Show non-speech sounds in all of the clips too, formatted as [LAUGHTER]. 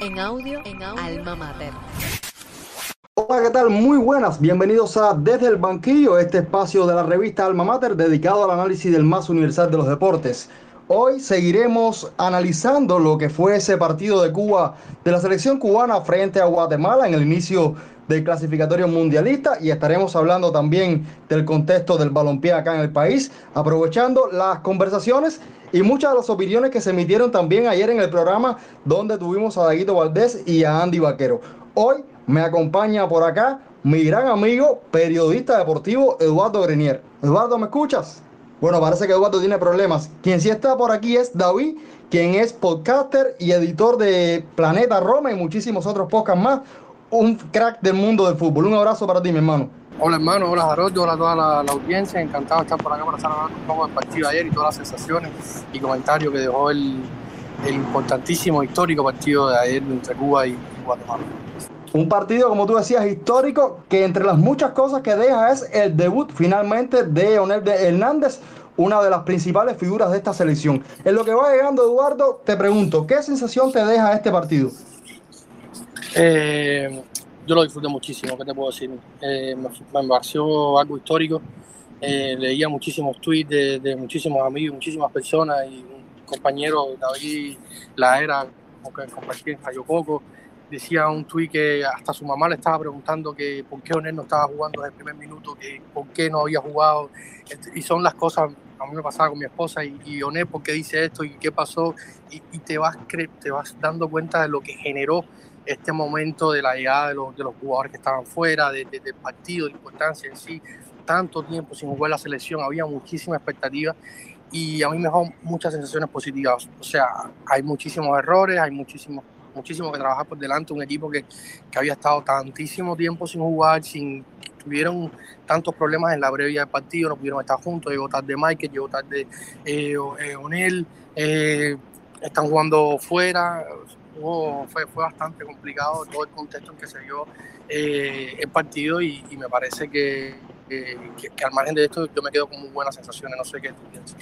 En audio, en audio, Alma Mater. Hola, ¿qué tal? Muy buenas. Bienvenidos a Desde el Banquillo, este espacio de la revista Alma Mater dedicado al análisis del más universal de los deportes. Hoy seguiremos analizando lo que fue ese partido de Cuba, de la selección cubana frente a Guatemala en el inicio del clasificatorio mundialista y estaremos hablando también del contexto del balompié acá en el país, aprovechando las conversaciones y muchas de las opiniones que se emitieron también ayer en el programa donde tuvimos a Daguito Valdés y a Andy Vaquero. Hoy me acompaña por acá mi gran amigo, periodista deportivo Eduardo Grenier. Eduardo, ¿me escuchas? Bueno, parece que Eduardo tiene problemas. Quien sí está por aquí es David, quien es podcaster y editor de Planeta Roma y muchísimos otros podcasts más. Un crack del mundo del fútbol. Un abrazo para ti, mi hermano. Hola hermano, hola Jarocho, hola a toda la, audiencia, encantado de estar por acá para estar hablando un poco del partido de ayer y todas las sensaciones y comentarios que dejó el, el importantísimo, histórico partido de ayer entre Cuba y Guatemala. Un partido, como tú decías, histórico, que entre las muchas cosas que deja es el debut finalmente de Onel Hernández, una de las principales figuras de esta selección. En lo que va llegando, Eduardo, te pregunto, ¿qué sensación te deja este partido? Eh, yo lo disfruté muchísimo, ¿qué te puedo decir? Eh, me, me, pareció algo histórico. Eh, leía muchísimos tweets de, de, muchísimos amigos, muchísimas personas y un compañero, David La Era, que compartí en Cayococo, decía un tweet que hasta su mamá le estaba preguntando que por qué Onel no estaba jugando desde el primer minuto, que por qué no había jugado. Y son las cosas, a mí me pasaba con mi esposa, y, y ¿por qué dice esto? ¿Y qué pasó? Y, y te, vas, te vas dando cuenta de lo que generó este momento de la llegada de los, jugadores que estaban fuera, de, de, del partido, de importancia en sí, tanto tiempo sin jugar la selección, había muchísima expectativa y a mí me dejó muchas sensaciones positivas. O sea, hay muchísimos errores, hay muchísimos muchísimo que trabajar por delante, un equipo que, que, había estado tantísimo tiempo sin jugar, sin tuvieron tantos problemas en la brevia del partido, no pudieron estar juntos, llegó tarde Michael, llegó tarde eh, eh, Onel, eh, están jugando fuera, oh, fue, fue bastante complicado todo el contexto en que se dio eh, el partido y, me parece que, al margen de esto yo me quedo con muy buenas sensaciones, no sé qué tú piensas.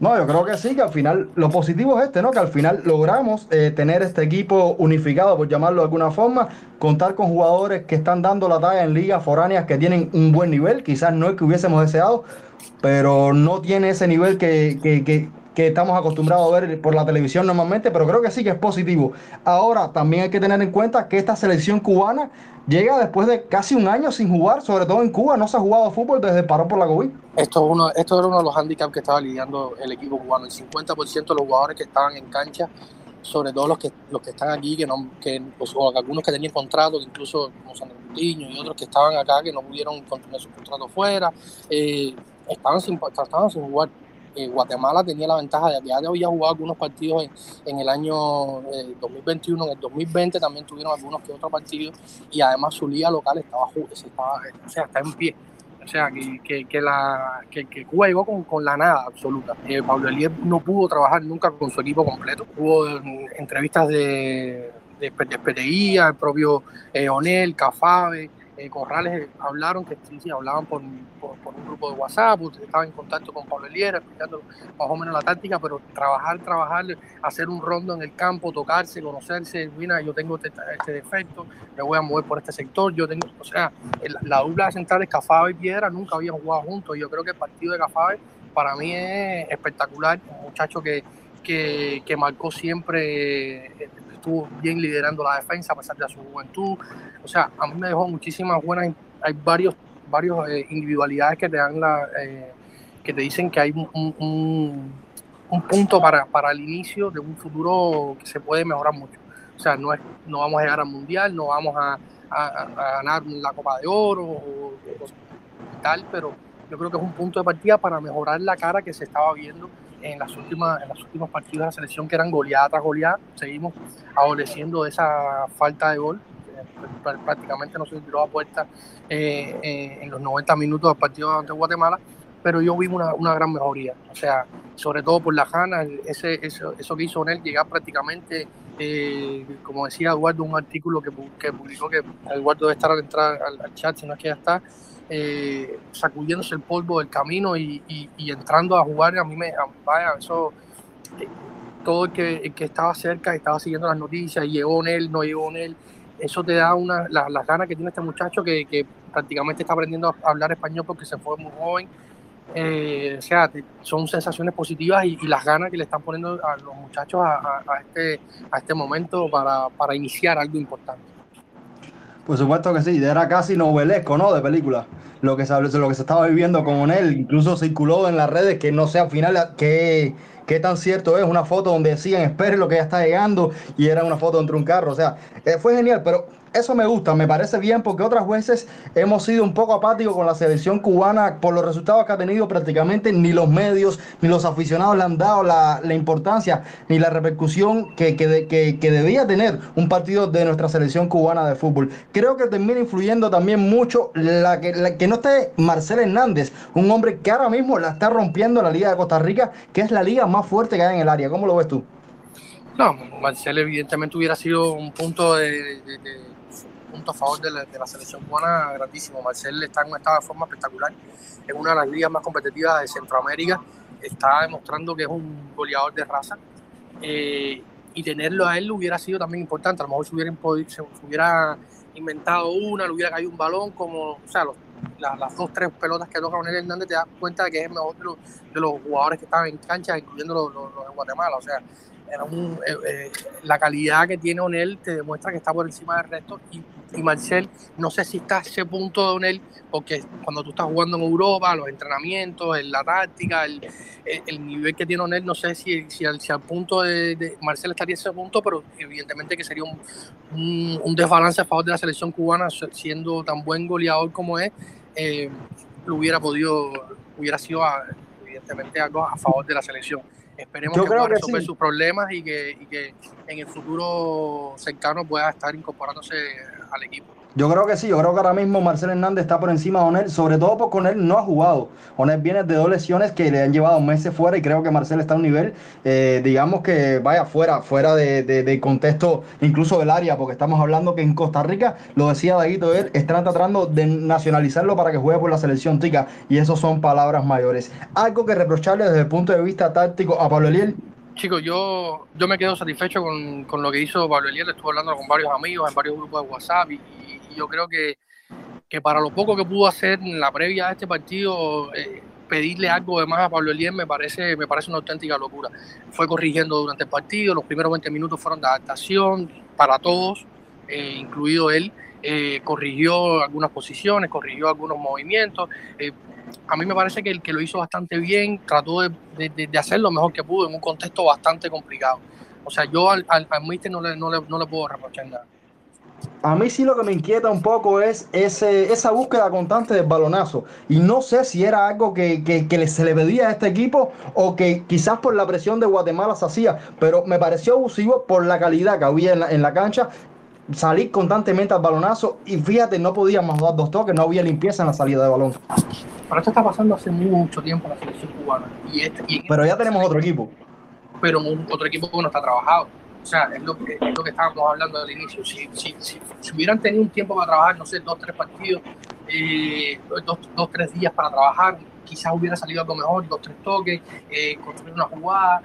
No, yo creo que sí, que al final lo positivo es este, ¿no? Que al final logramos eh, tener este equipo unificado, por llamarlo de alguna forma, contar con jugadores que están dando la talla en ligas foráneas que tienen un buen nivel, quizás no el que hubiésemos deseado, pero no tiene ese nivel que, estamos acostumbrados a ver por la televisión normalmente, pero creo que sí que es positivo. Ahora, también hay que tener en cuenta que esta selección cubana llega después de casi un año sin jugar, sobre todo en Cuba, no se ha jugado fútbol desde paró por la COVID. Esto, es uno, esto era uno de los handicaps que estaba lidiando el equipo cubano. El 50% de los jugadores que estaban en cancha, sobre todo los que, los que están aquí, que no, que, pues, o algunos que tenían contrato, incluso como Coutinho y otros que estaban acá, que no pudieron continuar su contrato fuera, eh, estaban, sin, estaban sin jugar. Eh, Guatemala tenía la ventaja de que ya había jugado algunos partidos en, en el año eh, 2021, en el 2020 también tuvieron algunos que otros partidos y además su liga local estaba, estaba o sea, está en pie. O sea, que, que, que, la, que, que Cuba llegó con, con, la nada absoluta. Eh, Pablo Elier no pudo trabajar nunca con su equipo completo. Hubo entrevistas de, de, de PTI, el propio eh, Onel, Cafabe, eh, Corrales hablaron que sí, sí hablaban por, un grupo de WhatsApp, estaban en contacto con Pablo Eliera, explicando más o menos la táctica, pero trabajar, trabajar, hacer un rondo en el campo, tocarse, conocerse, mira, yo tengo este, este defecto, me voy a mover por este sector, yo tengo, o sea, el, la dupla de Cafave y Piedra nunca habían jugado juntos, yo creo que el partido de Cafave para mí es espectacular, un muchacho que, que, que marcó siempre estuvo bien liderando la defensa a pesar de su juventud. O sea, a mí me dejó muchísimas buenas, hay varios, varios eh, individualidades que te dan la, eh, que te dicen que hay un, un, un, punto para, para el inicio de un futuro que se puede mejorar mucho. O sea, no, es, no vamos a llegar al mundial, no vamos a, a, a ganar la Copa de Oro o, o, tal, pero yo creo que es un punto de partida para mejorar la cara que se estaba viendo en las últimas en los últimos partidos de la selección que eran goleada tras goleada. Seguimos adoleciendo de esa falta de gol. Prácticamente no se tiró a puerta eh, eh, en los 90 minutos del partido ante Guatemala, pero yo vi una, una gran mejoría. O sea, sobre todo por la Jana, ese, eso, eso que hizo él, llegar prácticamente, eh, como decía Eduardo, un artículo que, que publicó que Eduardo debe estar al entrar al, al chat, si no es que ya está, eh, sacudiéndose el polvo del camino y, entrando a jugar, a mí me, vaya, eso, eh, todo el que, que estaba cerca, estaba siguiendo las noticias, llegó en él, no llegó en él, eso te da una, las ganas que tiene este muchacho que, que, prácticamente está aprendiendo a hablar español porque se fue muy joven. Eh, o sea, son sensaciones positivas y, las ganas que le están poniendo a los muchachos a, a, este, a este momento para, para iniciar algo importante. Por supuesto que sí, era casi novelesco, ¿no? De película. Lo que, se, lo que se estaba viviendo con él, incluso circuló en las redes que no sé al final qué, qué tan cierto es. Una foto donde decían, espere lo que ya está llegando, y era una foto dentro de un carro. O sea, eh, fue genial, pero eso me gusta, me parece bien porque otras veces hemos sido un poco apáticos con la selección cubana por los resultados que ha tenido prácticamente ni los medios ni los aficionados le han dado la, importancia ni la repercusión que, que, debía tener un partido de nuestra selección cubana de fútbol. Creo que termina influyendo también mucho la que, que no esté Marcel Hernández, un hombre que ahora mismo la está rompiendo la Liga de Costa Rica, que es la liga más fuerte que hay en el área. ¿Cómo lo ves tú? No, Marcel evidentemente hubiera sido un punto de a favor de la, selección cubana grandísimo. Marcel está en un estado de forma espectacular, en una de las ligas más competitivas de Centroamérica, está demostrando que es un goleador de raza. Eh, y tenerlo a él hubiera sido también importante. A lo mejor se hubiera, se hubiera inventado una, le hubiera caído un balón, como, o sea, las dos, tres pelotas que toca Ronel Hernández, te das cuenta de que es el mejor de los, jugadores que estaban en cancha, incluyendo los, los de Guatemala. O sea, era un, eh, eh, la calidad que tiene Onel te demuestra que está por encima del resto y, Marcel, no sé si está a ese punto de Onel, porque cuando tú estás jugando en Europa, los entrenamientos, la táctica, el, el, nivel que tiene Onel, no sé si, si, al, punto de, Marcel estaría a ese punto, pero evidentemente que sería un, un, desbalance a favor de la selección cubana, siendo tan buen goleador como es, eh, lo hubiera podido, hubiera sido evidentemente algo a favor de la selección. Esperemos que pueda resolver sus problemas y que, y que en el futuro cercano pueda estar incorporándose al equipo. Yo creo que sí, yo creo que ahora mismo Marcel Hernández está por encima de Onel, sobre todo porque Onel no ha jugado. Onel viene de dos lesiones que le han llevado meses fuera y creo que Marcel está a un nivel, eh, digamos que vaya fuera, fuera de, contexto incluso del área, porque estamos hablando que en Costa Rica, lo decía Daguito, él están tratando de nacionalizarlo para que juegue por la selección tica y eso son palabras mayores. Algo que reprocharle desde el punto de vista táctico a Pablo Eliel. Chicos, yo, yo me quedo satisfecho con, con lo que hizo Pablo Eliel, estuve hablando con varios amigos en varios grupos de WhatsApp y yo creo que, que para lo poco que pudo hacer en la previa de este partido, eh, pedirle algo de más a Pablo Eliel me parece, me parece una auténtica locura. Fue corrigiendo durante el partido, los primeros 20 minutos fueron de adaptación para todos, eh, incluido él. Eh, corrigió algunas posiciones, corrigió algunos movimientos. A mí me parece que el que lo hizo bastante bien, trató de, de, hacer lo mejor que pudo en un contexto bastante complicado. O sea, yo al, al, no le, no, le, no le puedo reprochar nada. A mí sí lo que me inquieta un poco es ese, esa búsqueda constante del balonazo. Y no sé si era algo que, que, se le pedía a este equipo o que quizás por la presión de Guatemala se hacía, pero me pareció abusivo por la calidad que había en la, en la cancha. Salir constantemente al balonazo y fíjate, no podíamos dar dos toques, no había limpieza en la salida de balón. Pero esto está pasando hace mucho tiempo en la selección cubana. Y este, pero ya tenemos otro equipo. Pero otro equipo que no está trabajado o sea, es lo que, es lo que estábamos hablando al inicio. Si, si, si, hubieran tenido un tiempo para trabajar, no sé, dos, tres partidos, eh, dos, dos, tres días para trabajar, quizás hubiera salido algo mejor, dos, tres toques, eh, construir una jugada.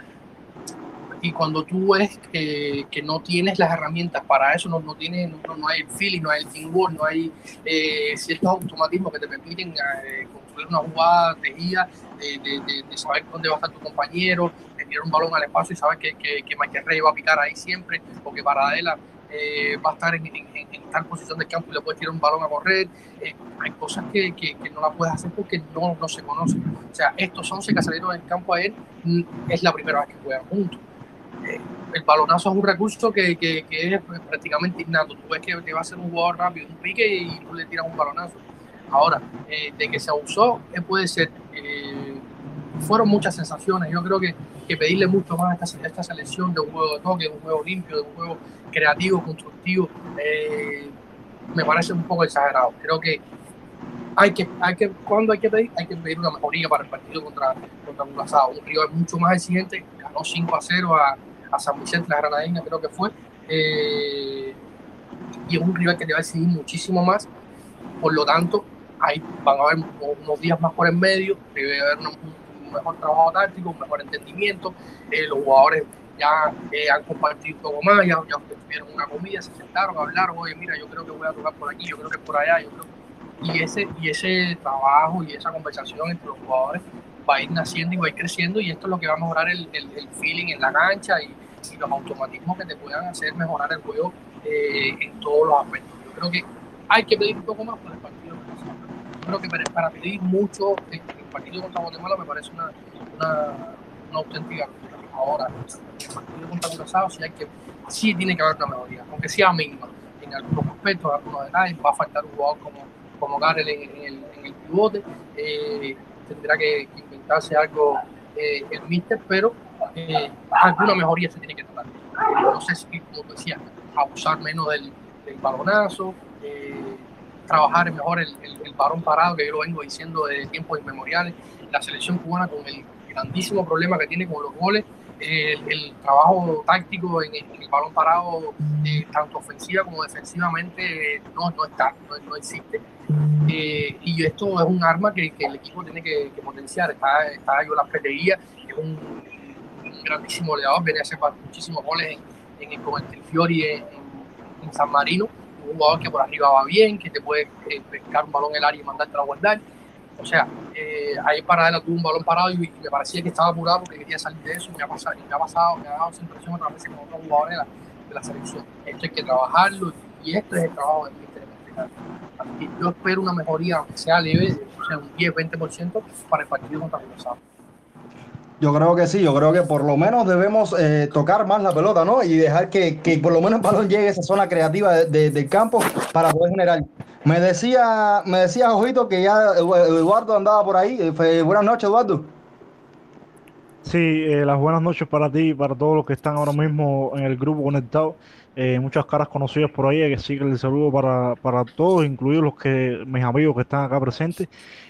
Y cuando tú ves que, no tienes las herramientas para eso, no, no, tienes, no, no hay el feeling, no hay el teamwork, no hay eh, ciertos automatismos que te permiten eh, construir una jugada tejida, de, de, de, saber dónde va a estar tu compañero, tirar un balón al espacio y sabes que, que, que Michael Rey va a picar ahí siempre, o que Paradela eh, va a estar en, en, tal posición del campo y le puedes tirar un balón a correr. Eh, hay cosas que, que, no la puedes hacer porque no, no se conocen. O sea, estos 11 que salieron del campo a él mm, es la primera vez que juegan juntos. Eh, el balonazo es un recurso que, que, es prácticamente innato. Tú ves que te va a hacer un jugador rápido, un pique y tú le tiras un balonazo. Ahora, de que se abusó, puede ser. fueron muchas sensaciones. Yo creo que pedirle mucho más a esta, esta selección de un juego de toque, de un juego limpio, de un juego creativo, constructivo, eh, me parece un poco exagerado. Creo que hay que, hay que, cuando hay que pedir, hay que pedir una mejoría para el partido contra, contra Un rival mucho más exigente, ganó 5 a 0 a, a San Vicente, la Granadina, creo que fue. Eh, y es un rival que te va a exigir muchísimo más. Por lo tanto, ahí van a haber unos días más por en medio, debe haber un mejor trabajo táctico, un mejor entendimiento. Eh, los jugadores ya eh, han compartido un más, ya, ya tuvieron una comida, se sentaron, hablaron, oye, mira, yo creo que voy a tocar por aquí, yo creo que por allá, yo creo y ese, y ese trabajo y esa conversación entre los jugadores va a ir naciendo y va a ir creciendo y esto es lo que va a mejorar el, el, feeling en la cancha y, y, los automatismos que te puedan hacer mejorar el juego eh, en todos los aspectos. Yo creo que hay que pedir un poco más por el partido. Yo creo que para pedir mucho en el partido contra Guatemala me parece una, una, una auténtica Ahora, el partido contra Curazao sí, hay que, sí tiene que haber una mejoría, aunque sea mínima en algunos aspectos, en algunos detalles. Va a faltar un jugador como, como Garel en, el, en el pivote. Eh, tendrá que inventarse algo eh, el míster, pero eh, alguna mejoría se tiene que tratar. no sé si, como decía, abusar menos del, balonazo, trabajar mejor el, el, el, balón parado, que yo lo vengo diciendo de tiempos inmemoriales. La selección cubana con el grandísimo problema que tiene con los goles el, trabajo táctico en el, balón parado, eh, tanto ofensiva como defensivamente, no, no está, no, existe. Eh, y esto es un arma que, el equipo tiene que, potenciar. Está, está yo la Petería, es un, grandísimo goleador, viene a hacer muchísimos goles en, en, con el Fiori en, en, San Marino. Un jugador que por arriba va bien, que te puede eh, pescar un balón en el área y mandarte a guardar o sea, eh, ahí Paradela tuvo un balón parado y, me parecía que estaba apurado porque quería salir de eso. Me ha pasado, me ha, pasado, me ha dado esa impresión otra vez con otros jugadores de la, la selección. Esto hay que trabajarlo y esto es el trabajo del yo espero una mejoría, aunque sea leve, o sea, un 10-20% para el partido contra el Rosado. Yo creo que sí, yo creo que por lo menos debemos eh, tocar más la pelota, ¿no? Y dejar que, que, por lo menos el balón llegue a esa zona creativa de, de, del campo para poder generar. Me decía, me decía Ojito que ya Eduardo andaba por ahí. Eh, buenas noches, Eduardo. Sí, eh, las buenas noches para ti para todos los que están ahora mismo en el grupo conectado. Eh, muchas caras conocidas por ahí, que sigue el saludo para, para todos, incluidos los que mis amigos que están acá presentes.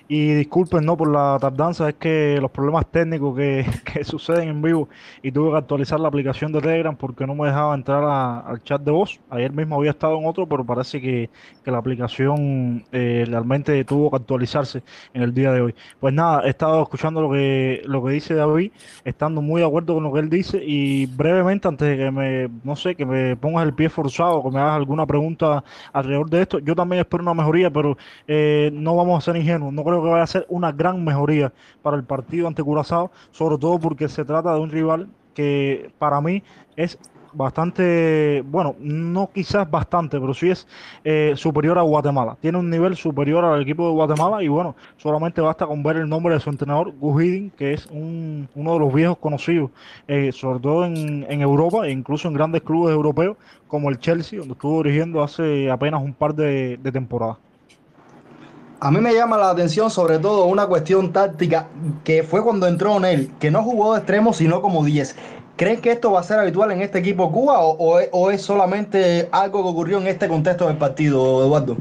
Y disculpen no por la tardanza, es que los problemas técnicos que, [LAUGHS] que, suceden en vivo y tuve que actualizar la aplicación de Telegram porque no me dejaba entrar al chat de voz. Ayer mismo había estado en otro, pero parece que, que la aplicación eh, realmente tuvo que actualizarse en el día de hoy. Pues nada, he estado escuchando lo que, lo que dice David, estando muy de acuerdo con lo que él dice y brevemente antes de que me, no sé, que me pongas el pie forzado, que me hagas alguna pregunta alrededor de esto, yo también espero una mejoría, pero eh, no vamos a ser ingenuos, no creo que vaya a ser una gran mejoría para el partido ante Curazao, sobre todo porque se trata de un rival que para mí es bastante, bueno, no quizás bastante, pero sí es eh, superior a Guatemala. Tiene un nivel superior al equipo de Guatemala y bueno, solamente basta con ver el nombre de su entrenador, Gus que es un, uno de los viejos conocidos, eh, sobre todo en, Europa e incluso en grandes clubes europeos como el Chelsea, donde estuvo dirigiendo hace apenas un par de temporadas. A mí me llama la atención sobre todo una cuestión táctica que fue cuando entró él, que no jugó de extremo sino como 10. ¿Creen que esto va a ser habitual en este equipo Cuba o, o, es solamente algo que ocurrió en este contexto del partido, Eduardo?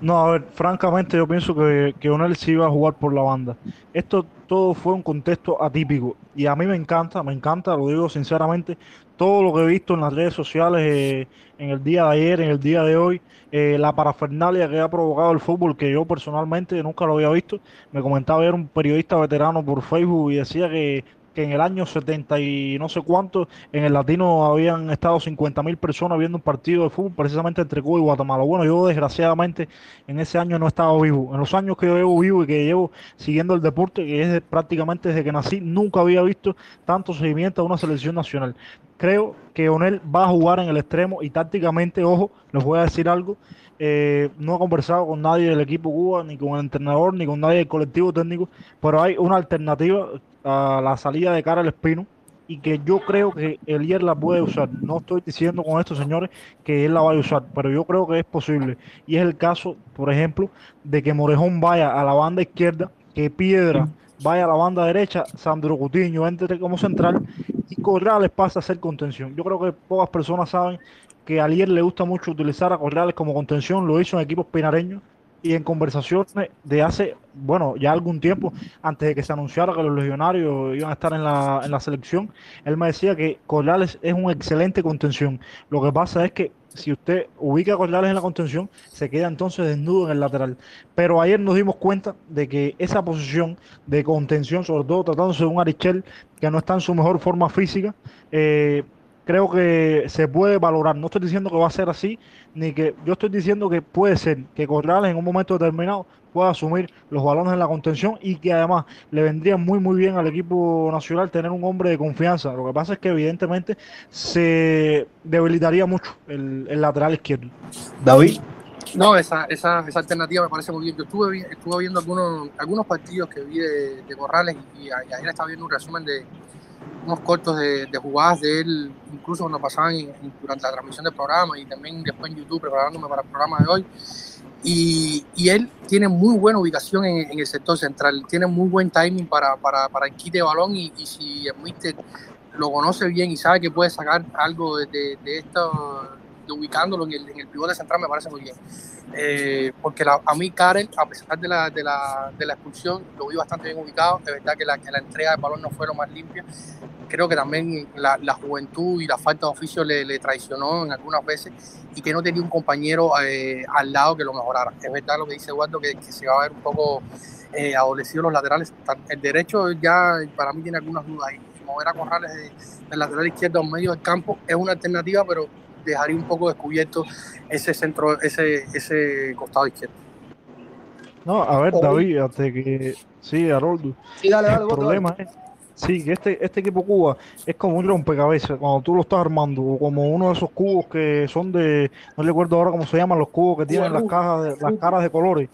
No, a ver, francamente yo pienso que, que Onel sí iba a jugar por la banda. Esto todo fue un contexto atípico y a mí me encanta, me encanta, lo digo sinceramente, todo lo que he visto en las redes sociales eh, en el día de ayer, en el día de hoy, eh, la parafernalia que ha provocado el fútbol, que yo personalmente nunca lo había visto. Me comentaba ayer un periodista veterano por Facebook y decía que que en el año 70 y no sé cuánto, en el latino habían estado 50 mil personas viendo un partido de fútbol precisamente entre Cuba y Guatemala. Bueno, yo desgraciadamente en ese año no he estado vivo. En los años que yo llevo vivo y que llevo siguiendo el deporte, que es prácticamente desde que nací, nunca había visto tanto seguimiento a una selección nacional. Creo que Onel va a jugar en el extremo y tácticamente, ojo, les voy a decir algo, eh, no he conversado con nadie del equipo Cuba, ni con el entrenador, ni con nadie del colectivo técnico, pero hay una alternativa a la salida de cara al Espino y que yo creo que Elier la puede usar. No estoy diciendo con esto, señores, que él la vaya a usar, pero yo creo que es posible. Y es el caso, por ejemplo, de que Morejón vaya a la banda izquierda, que Piedra vaya a la banda derecha, Sandro Cutiño entre como central y Corrales pasa a ser contención. Yo creo que pocas personas saben que a Alier le gusta mucho utilizar a Corrales como contención, lo hizo en equipos pinareños y en conversaciones de hace, bueno, ya algún tiempo, antes de que se anunciara que los legionarios iban a estar en la, en la selección, él me decía que Corrales es un excelente contención. Lo que pasa es que si usted ubica a Corrales en la contención, se queda entonces desnudo en el lateral. Pero ayer nos dimos cuenta de que esa posición de contención, sobre todo tratándose de un Arichel que no está en su mejor forma física, eh, creo que se puede valorar. No estoy diciendo que va a ser así, ni que yo estoy diciendo que puede ser que Corrales en un momento determinado pueda asumir los balones en la contención y que además le vendría muy muy bien al equipo nacional tener un hombre de confianza. Lo que pasa es que evidentemente se debilitaría mucho el, el lateral izquierdo. David. No, esa, esa, esa alternativa me parece muy bien. Yo estuve, estuve viendo algunos, algunos partidos que vi de, de Corrales y, y ayer estaba viendo un resumen de, unos cortos de, de, jugadas de él, incluso cuando pasaban en, durante la transmisión del programa y también después en YouTube preparándome para el programa de hoy. Y, y él tiene muy buena ubicación en, en, el sector central, tiene muy buen timing para, para, para el quite de balón y, y si el mister lo conoce bien y sabe que puede sacar algo de, de, de esto, de ubicándolo en el, en el pivote central, me parece muy bien. Eh, porque la, a mí Karel, a pesar de la, de, la, de la expulsión, lo vi bastante bien ubicado. Es verdad que la, que la entrega del balón no fue lo más limpia. Creo que también la, juventud y la falta de oficio le, le, traicionó en algunas veces y que no tenía un compañero eh, al lado que lo mejorara. Es verdad lo que dice Eduardo, que, que se va a ver un poco eh, adolecido los laterales. El derecho ya para mí tiene algunas dudas y mover a Corrales del lateral izquierdo a medio del campo es una alternativa, pero dejaría un poco descubierto ese centro, ese, ese costado izquierdo. No, a ver, David, hasta que sí, Haroldo. Sí, dale, dale, el problema es sí, que este, este equipo Cuba es como un rompecabezas cuando tú lo estás armando, o como uno de esos cubos que son de, no recuerdo ahora cómo se llaman los cubos que tienen las cajas, de, las caras de colores,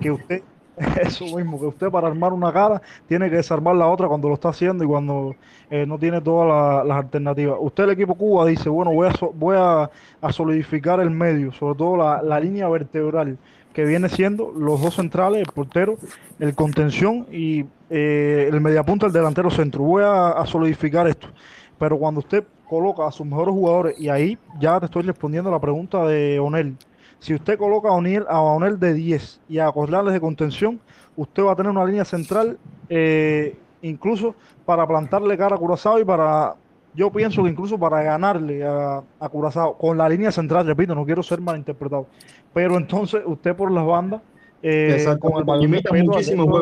que usted [LAUGHS] eso mismo, que usted para armar una cara tiene que desarmar la otra cuando lo está haciendo y cuando eh, no tiene todas la, las alternativas. Usted, el equipo Cuba, dice, bueno, voy a, voy a, a, solidificar el medio, sobre todo la, la, línea vertebral, que viene siendo los dos centrales, el portero, el contención y eh, el mediapunta, el delantero centro. Voy a, a solidificar esto. Pero cuando usted coloca a sus mejores jugadores, y ahí ya te estoy respondiendo a la pregunta de Onel, si usted coloca a O'Neill, a O'Neill de 10 y a Corrales de contención, usted va a tener una línea central eh, incluso para plantarle cara a Curazao y para, yo pienso que incluso para ganarle a, a Curazao con la línea central, repito, no quiero ser malinterpretado, pero entonces usted por las bandas, eh, Exacto, con el limita muchísimo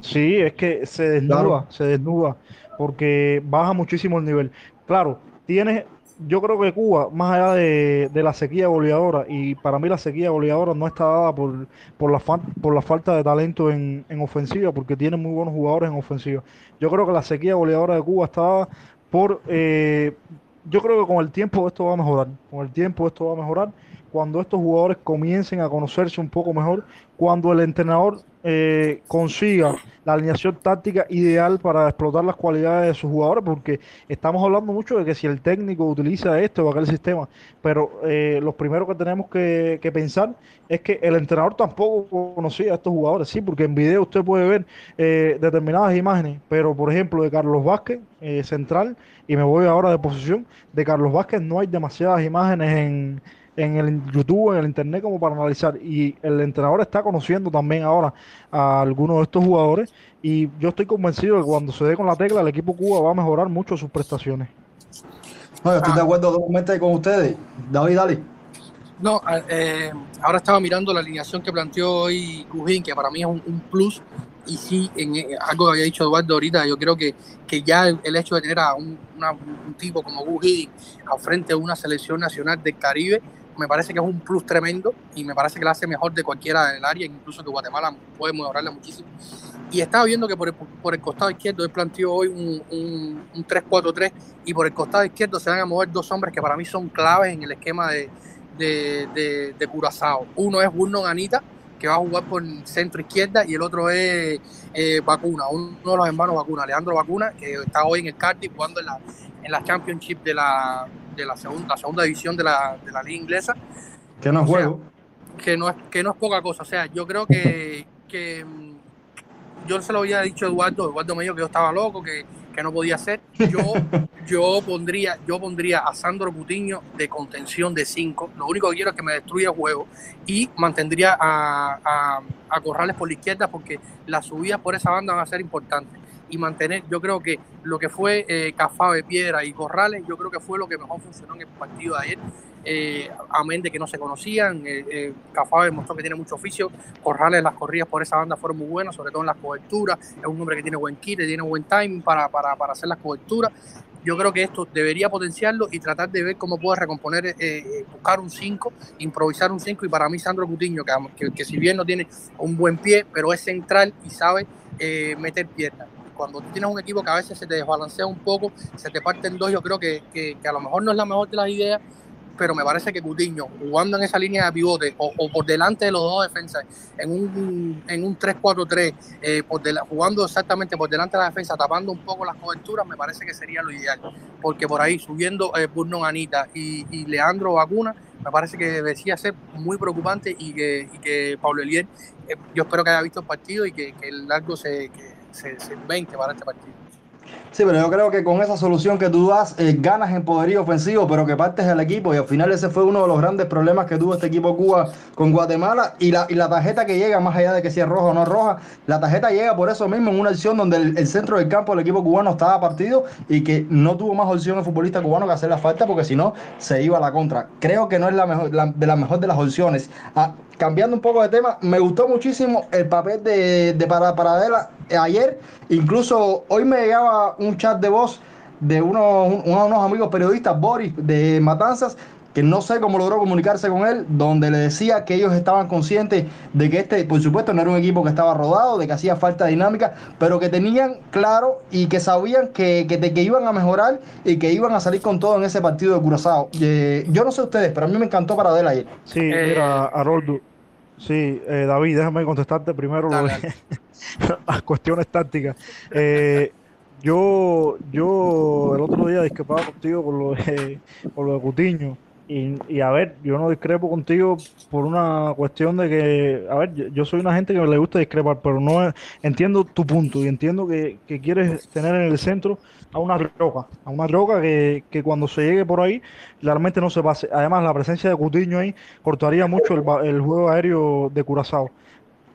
sí, es que se desnuda, claro. se desnuda, porque baja muchísimo el nivel. Claro, tiene yo creo que Cuba, más allá de, de, la sequía goleadora, y para mí la sequía goleadora no está dada por, por, la, por la falta de talento en, en, ofensiva, porque tiene muy buenos jugadores en ofensiva. Yo creo que la sequía goleadora de Cuba está dada por... Eh, yo creo que con el tiempo esto va a mejorar, con el tiempo esto va a mejorar, cuando estos jugadores comiencen a conocerse un poco mejor, cuando el entrenador eh, consiga la alineación táctica ideal para explotar las cualidades de sus jugadores, porque estamos hablando mucho de que si el técnico utiliza este o aquel sistema, pero eh, lo primero que tenemos que, pensar es que el entrenador tampoco conocía a estos jugadores, sí, porque en video usted puede ver eh, determinadas imágenes, pero por ejemplo de Carlos Vázquez, eh, central, y me voy ahora de posición, de Carlos Vázquez no hay demasiadas imágenes en en el YouTube, en el Internet, como para analizar. Y el entrenador está conociendo también ahora a algunos de estos jugadores. Y yo estoy convencido de que cuando se dé con la tecla, el equipo Cuba va a mejorar mucho sus prestaciones. No, estoy de acuerdo totalmente con ustedes. David, dale. No, eh, ahora estaba mirando la alineación que planteó hoy Cujín, que para mí es un, un plus. Y sí, en, en, algo que había dicho Eduardo ahorita, yo creo que, que ya el, el hecho de tener a un, una, un tipo como Cujín al frente de una selección nacional del Caribe, me parece que es un plus tremendo y me parece que la hace mejor de cualquiera del área, incluso que Guatemala puede mejorarla muchísimo. Y estaba viendo que por el, por el costado izquierdo él planteó hoy un, un, un 3-4-3 y por el costado izquierdo se van a mover dos hombres que para mí son claves en el esquema de, de, de, de Curazao. Uno es Burno Anita, que va a jugar por centro izquierda, y el otro es eh, Vacuna, uno de los hermanos Vacuna, Leandro Vacuna, que está hoy en el Cardiff jugando en la, en la Championship de la, de la, segunda, la segunda división de la, de la liga inglesa. Que no es juego. que, no es, que no es poca cosa. O sea, yo creo que, [LAUGHS] que yo se lo había dicho a Eduardo, Eduardo me dijo que yo estaba loco, que, que no podía ser. Yo, [LAUGHS] yo, pondría, yo pondría a Sandro Cutiño de contención de 5. Lo único que quiero es que me destruya el juego y mantendría a, a, a Corrales por la izquierda porque las subidas por esa banda van a ser importantes. Y mantener, yo creo que lo que fue eh, de Piedra y Corrales, yo creo que fue lo que mejor funcionó en el partido de ayer. Eh, amén de que no se conocían, eh, eh demostró que tiene mucho oficio, Corrales, las corridas por esa banda fueron muy buenas, sobre todo en las coberturas, es un hombre que tiene buen kit, tiene buen timing para, para, para hacer las coberturas, yo creo que esto debería potenciarlo y tratar de ver cómo puede recomponer, buscar un 5, improvisar un 5 y para mí Sandro Cutiño, que, que, si bien no tiene un buen pie, pero es central y sabe meter piernas cuando tú tienes un equipo que a veces se te desbalancea un poco, se te parte en dos, yo creo que, que, a lo mejor no es la mejor de las ideas, pero me parece que Cutiño, jugando en esa línea de pivote o, por delante de los dos defensas, en un, en un 3-4-3, eh, jugando exactamente por delante de la defensa, tapando un poco las coberturas, me parece que sería lo ideal. Porque por ahí, subiendo eh, Burno Anita y, y, Leandro Vacuna, me parece que debería ser muy preocupante y que, y que Pablo Elier, eh, yo espero que haya visto el partido y que, que el largo se, se, se invente para este partido. Sí, pero yo creo que con esa solución que tú das, eh, ganas en poderío ofensivo, pero que partes del equipo. Y al final ese fue uno de los grandes problemas que tuvo este equipo Cuba con Guatemala. Y la, y la tarjeta que llega, más allá de que si es roja o no roja, la tarjeta llega por eso mismo en una acción donde el, centro del campo del equipo cubano estaba partido y que no tuvo más opción el futbolista cubano que hacer la falta porque si no se iba a la contra. Creo que no es la mejor, la, de la mejor de las opciones. Ah, cambiando un poco de tema, me gustó muchísimo el papel de, de para, Paradela ayer. Incluso hoy me llegaba un chat de voz de unos, unos amigos periodistas, Boris de Matanzas, que no sé cómo logró comunicarse con él, donde le decía que ellos estaban conscientes de que este, por supuesto, no era un equipo que estaba rodado, de que hacía falta dinámica, pero que tenían claro y que sabían que, que, que iban a mejorar y que iban a salir con todo en ese partido de Curazao. Eh, yo no sé ustedes, pero a mí me encantó para Adela ayer. Sí, mira, Haroldo. Sí, eh, David, déjame contestarte primero lo de, [LAUGHS] [LAUGHS] las cuestiones tácticas. Eh, yo, yo el otro día discrepaba contigo por lo de, por lo de Cutiño. Y, y, a ver, yo no discrepo contigo por una cuestión de que, a ver, yo, soy una gente que le gusta discrepar, pero no entiendo tu punto y entiendo que, que, quieres tener en el centro a una roca, a una roca que, que, cuando se llegue por ahí realmente no se pase. Además, la presencia de Cutiño ahí cortaría mucho el, el juego aéreo de Curazao.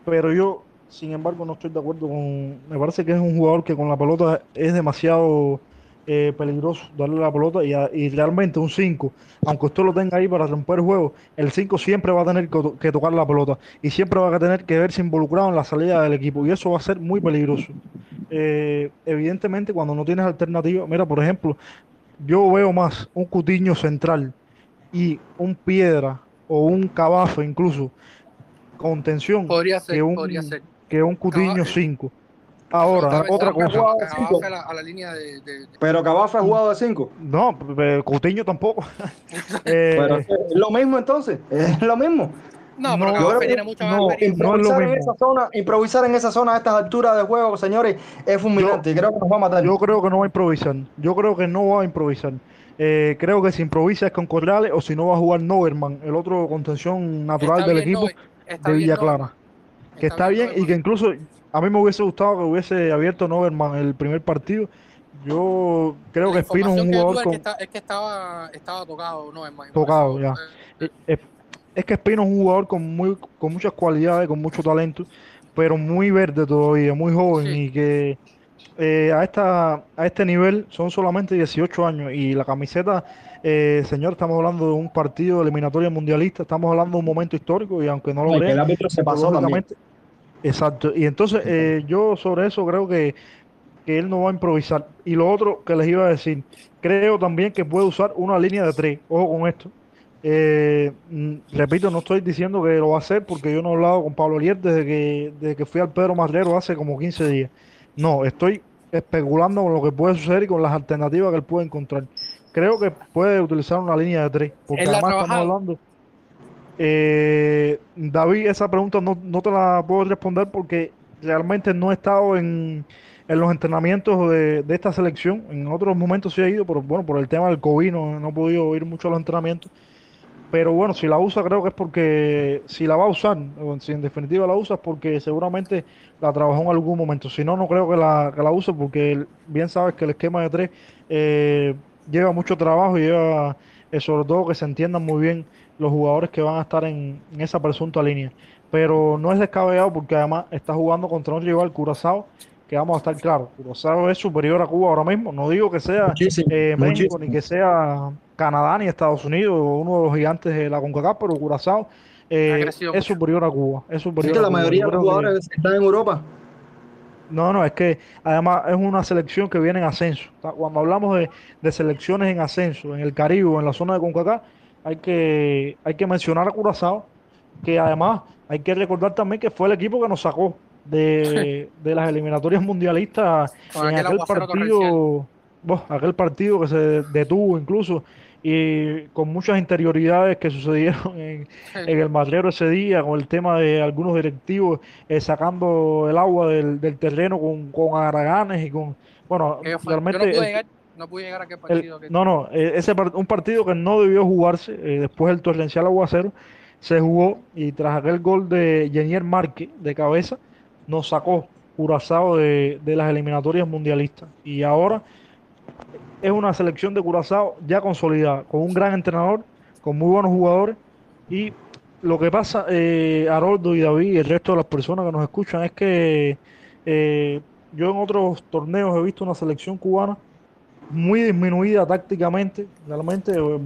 Pero yo, sin embargo, no estoy de acuerdo con. Me parece que es un jugador que con la pelota es demasiado eh, peligroso darle la pelota y, a, y realmente un 5, aunque usted lo tenga ahí para romper el juego, el 5 siempre va a tener que, que, tocar la pelota y siempre va a tener que verse involucrado en la salida del equipo y eso va a ser muy peligroso. Eh, evidentemente, cuando no tienes alternativa, mira, por ejemplo, yo veo más un cutiño central y un piedra o un cabazo incluso con tensión podría ser, que, un, podría ser. Que un cutiño 5. Ahora, Pero otra cosa. Cabafe a la, a la línea de, de, de... Pero Cabafe ha jugado de 5. No, Coutinho tampoco. [LAUGHS] eh, Pero es lo mismo entonces, es lo mismo. No, pero yo Cabafe creo tiene mucha más no, experiencia. no es lo improvisar, en esa zona, improvisar en esa zona a estas alturas de juego, señores, es fulminante. Creo que nos va a matar. Yo creo que no va a improvisar. Yo creo que no va a improvisar. Eh, creo que si improvisa es con Corrales o si no va a jugar Noverman, el otro contención natural Está del bien, equipo no, de Villa no, Clara. Que está bien y que incluso a mí me hubiese gustado que hubiese abierto Noverman el primer partido. Yo creo La que Espino es un jugador con, es que, está- es que estaba, estaba tocado, no es más. Tocado, ya. Eh, es, es que Espino es un jugador con muy con muchas cualidades, con mucho talento, pero muy verde todavía, muy joven Sí. y que eh, a esta a este nivel son solamente 18 años y la camiseta eh, señor, estamos hablando de un partido de eliminatoria mundialista, estamos hablando de un momento histórico y aunque no lo No, árbitro se pasó Exacto, y entonces eh, yo sobre eso creo que, que él no va a improvisar. Y lo otro que les iba a decir, creo también que puede usar una línea de tres, ojo con esto. Eh, mm, repito, no estoy diciendo que lo va a hacer porque yo no he hablado con Pablo Lier desde que, desde que fui al Pedro Marrero hace como 15 días. No, estoy especulando con lo que puede suceder y con las alternativas que él puede encontrar. Creo que puede utilizar una línea de tres, porque además estamos hablando. Eh, David, esa pregunta no, no te la puedo responder porque realmente no he estado en, en los entrenamientos de, de esta selección. En otros momentos sí he ido, pero bueno, por el tema del COVID no, no he podido ir mucho a los entrenamientos. pero bueno, si la usa creo que es porque, si la va a usar, si en definitiva la usa es porque seguramente la trabajó en algún momento. Si no, no creo que la, que la use porque bien sabes que el esquema de tres eh, lleva mucho trabajo y lleva eh, sobre todo que se entiendan muy bien los jugadores que van a estar en, esa presunta línea. Pero no es descabellado porque además está jugando contra un rival Curazao que vamos a estar claros, Curazao es superior a Cuba ahora mismo. No digo que sea eh, México ni que sea Canadá ni Estados Unidos, uno de los gigantes de la CONCACAF, pero Curazao eh, es superior a Cuba. Es superior que la mayoría de los jugadores están en Europa. No, no, es que además es una selección que viene en ascenso. Cuando hablamos de, selecciones en ascenso, en el Caribe, en la zona de CONCACAF, hay que, hay que mencionar a Curazao, que además hay que recordar también que fue el equipo que nos sacó de, [LAUGHS] las eliminatorias mundialistas en aquel partido, aquel partido que se detuvo incluso y con muchas interioridades que sucedieron en, el madrero ese día, con el tema de algunos directivos eh, sacando el agua del, terreno con, con araganes y con, bueno, realmente... no pude llegar, a aquel partido. no, no, eh, ese un partido que no debió jugarse eh, después del torrencial aguacero se jugó y tras aquel gol de Jenier Marque de cabeza nos sacó Curazao de, de las eliminatorias mundialistas. Y ahora es una selección de Curazao ya consolidada, con un gran entrenador, con muy buenos jugadores. Y lo que pasa, eh, Haroldo y David y el resto de las personas que nos escuchan, es que eh, yo en otros torneos he visto una selección cubana muy disminuida tácticamente, realmente, eh,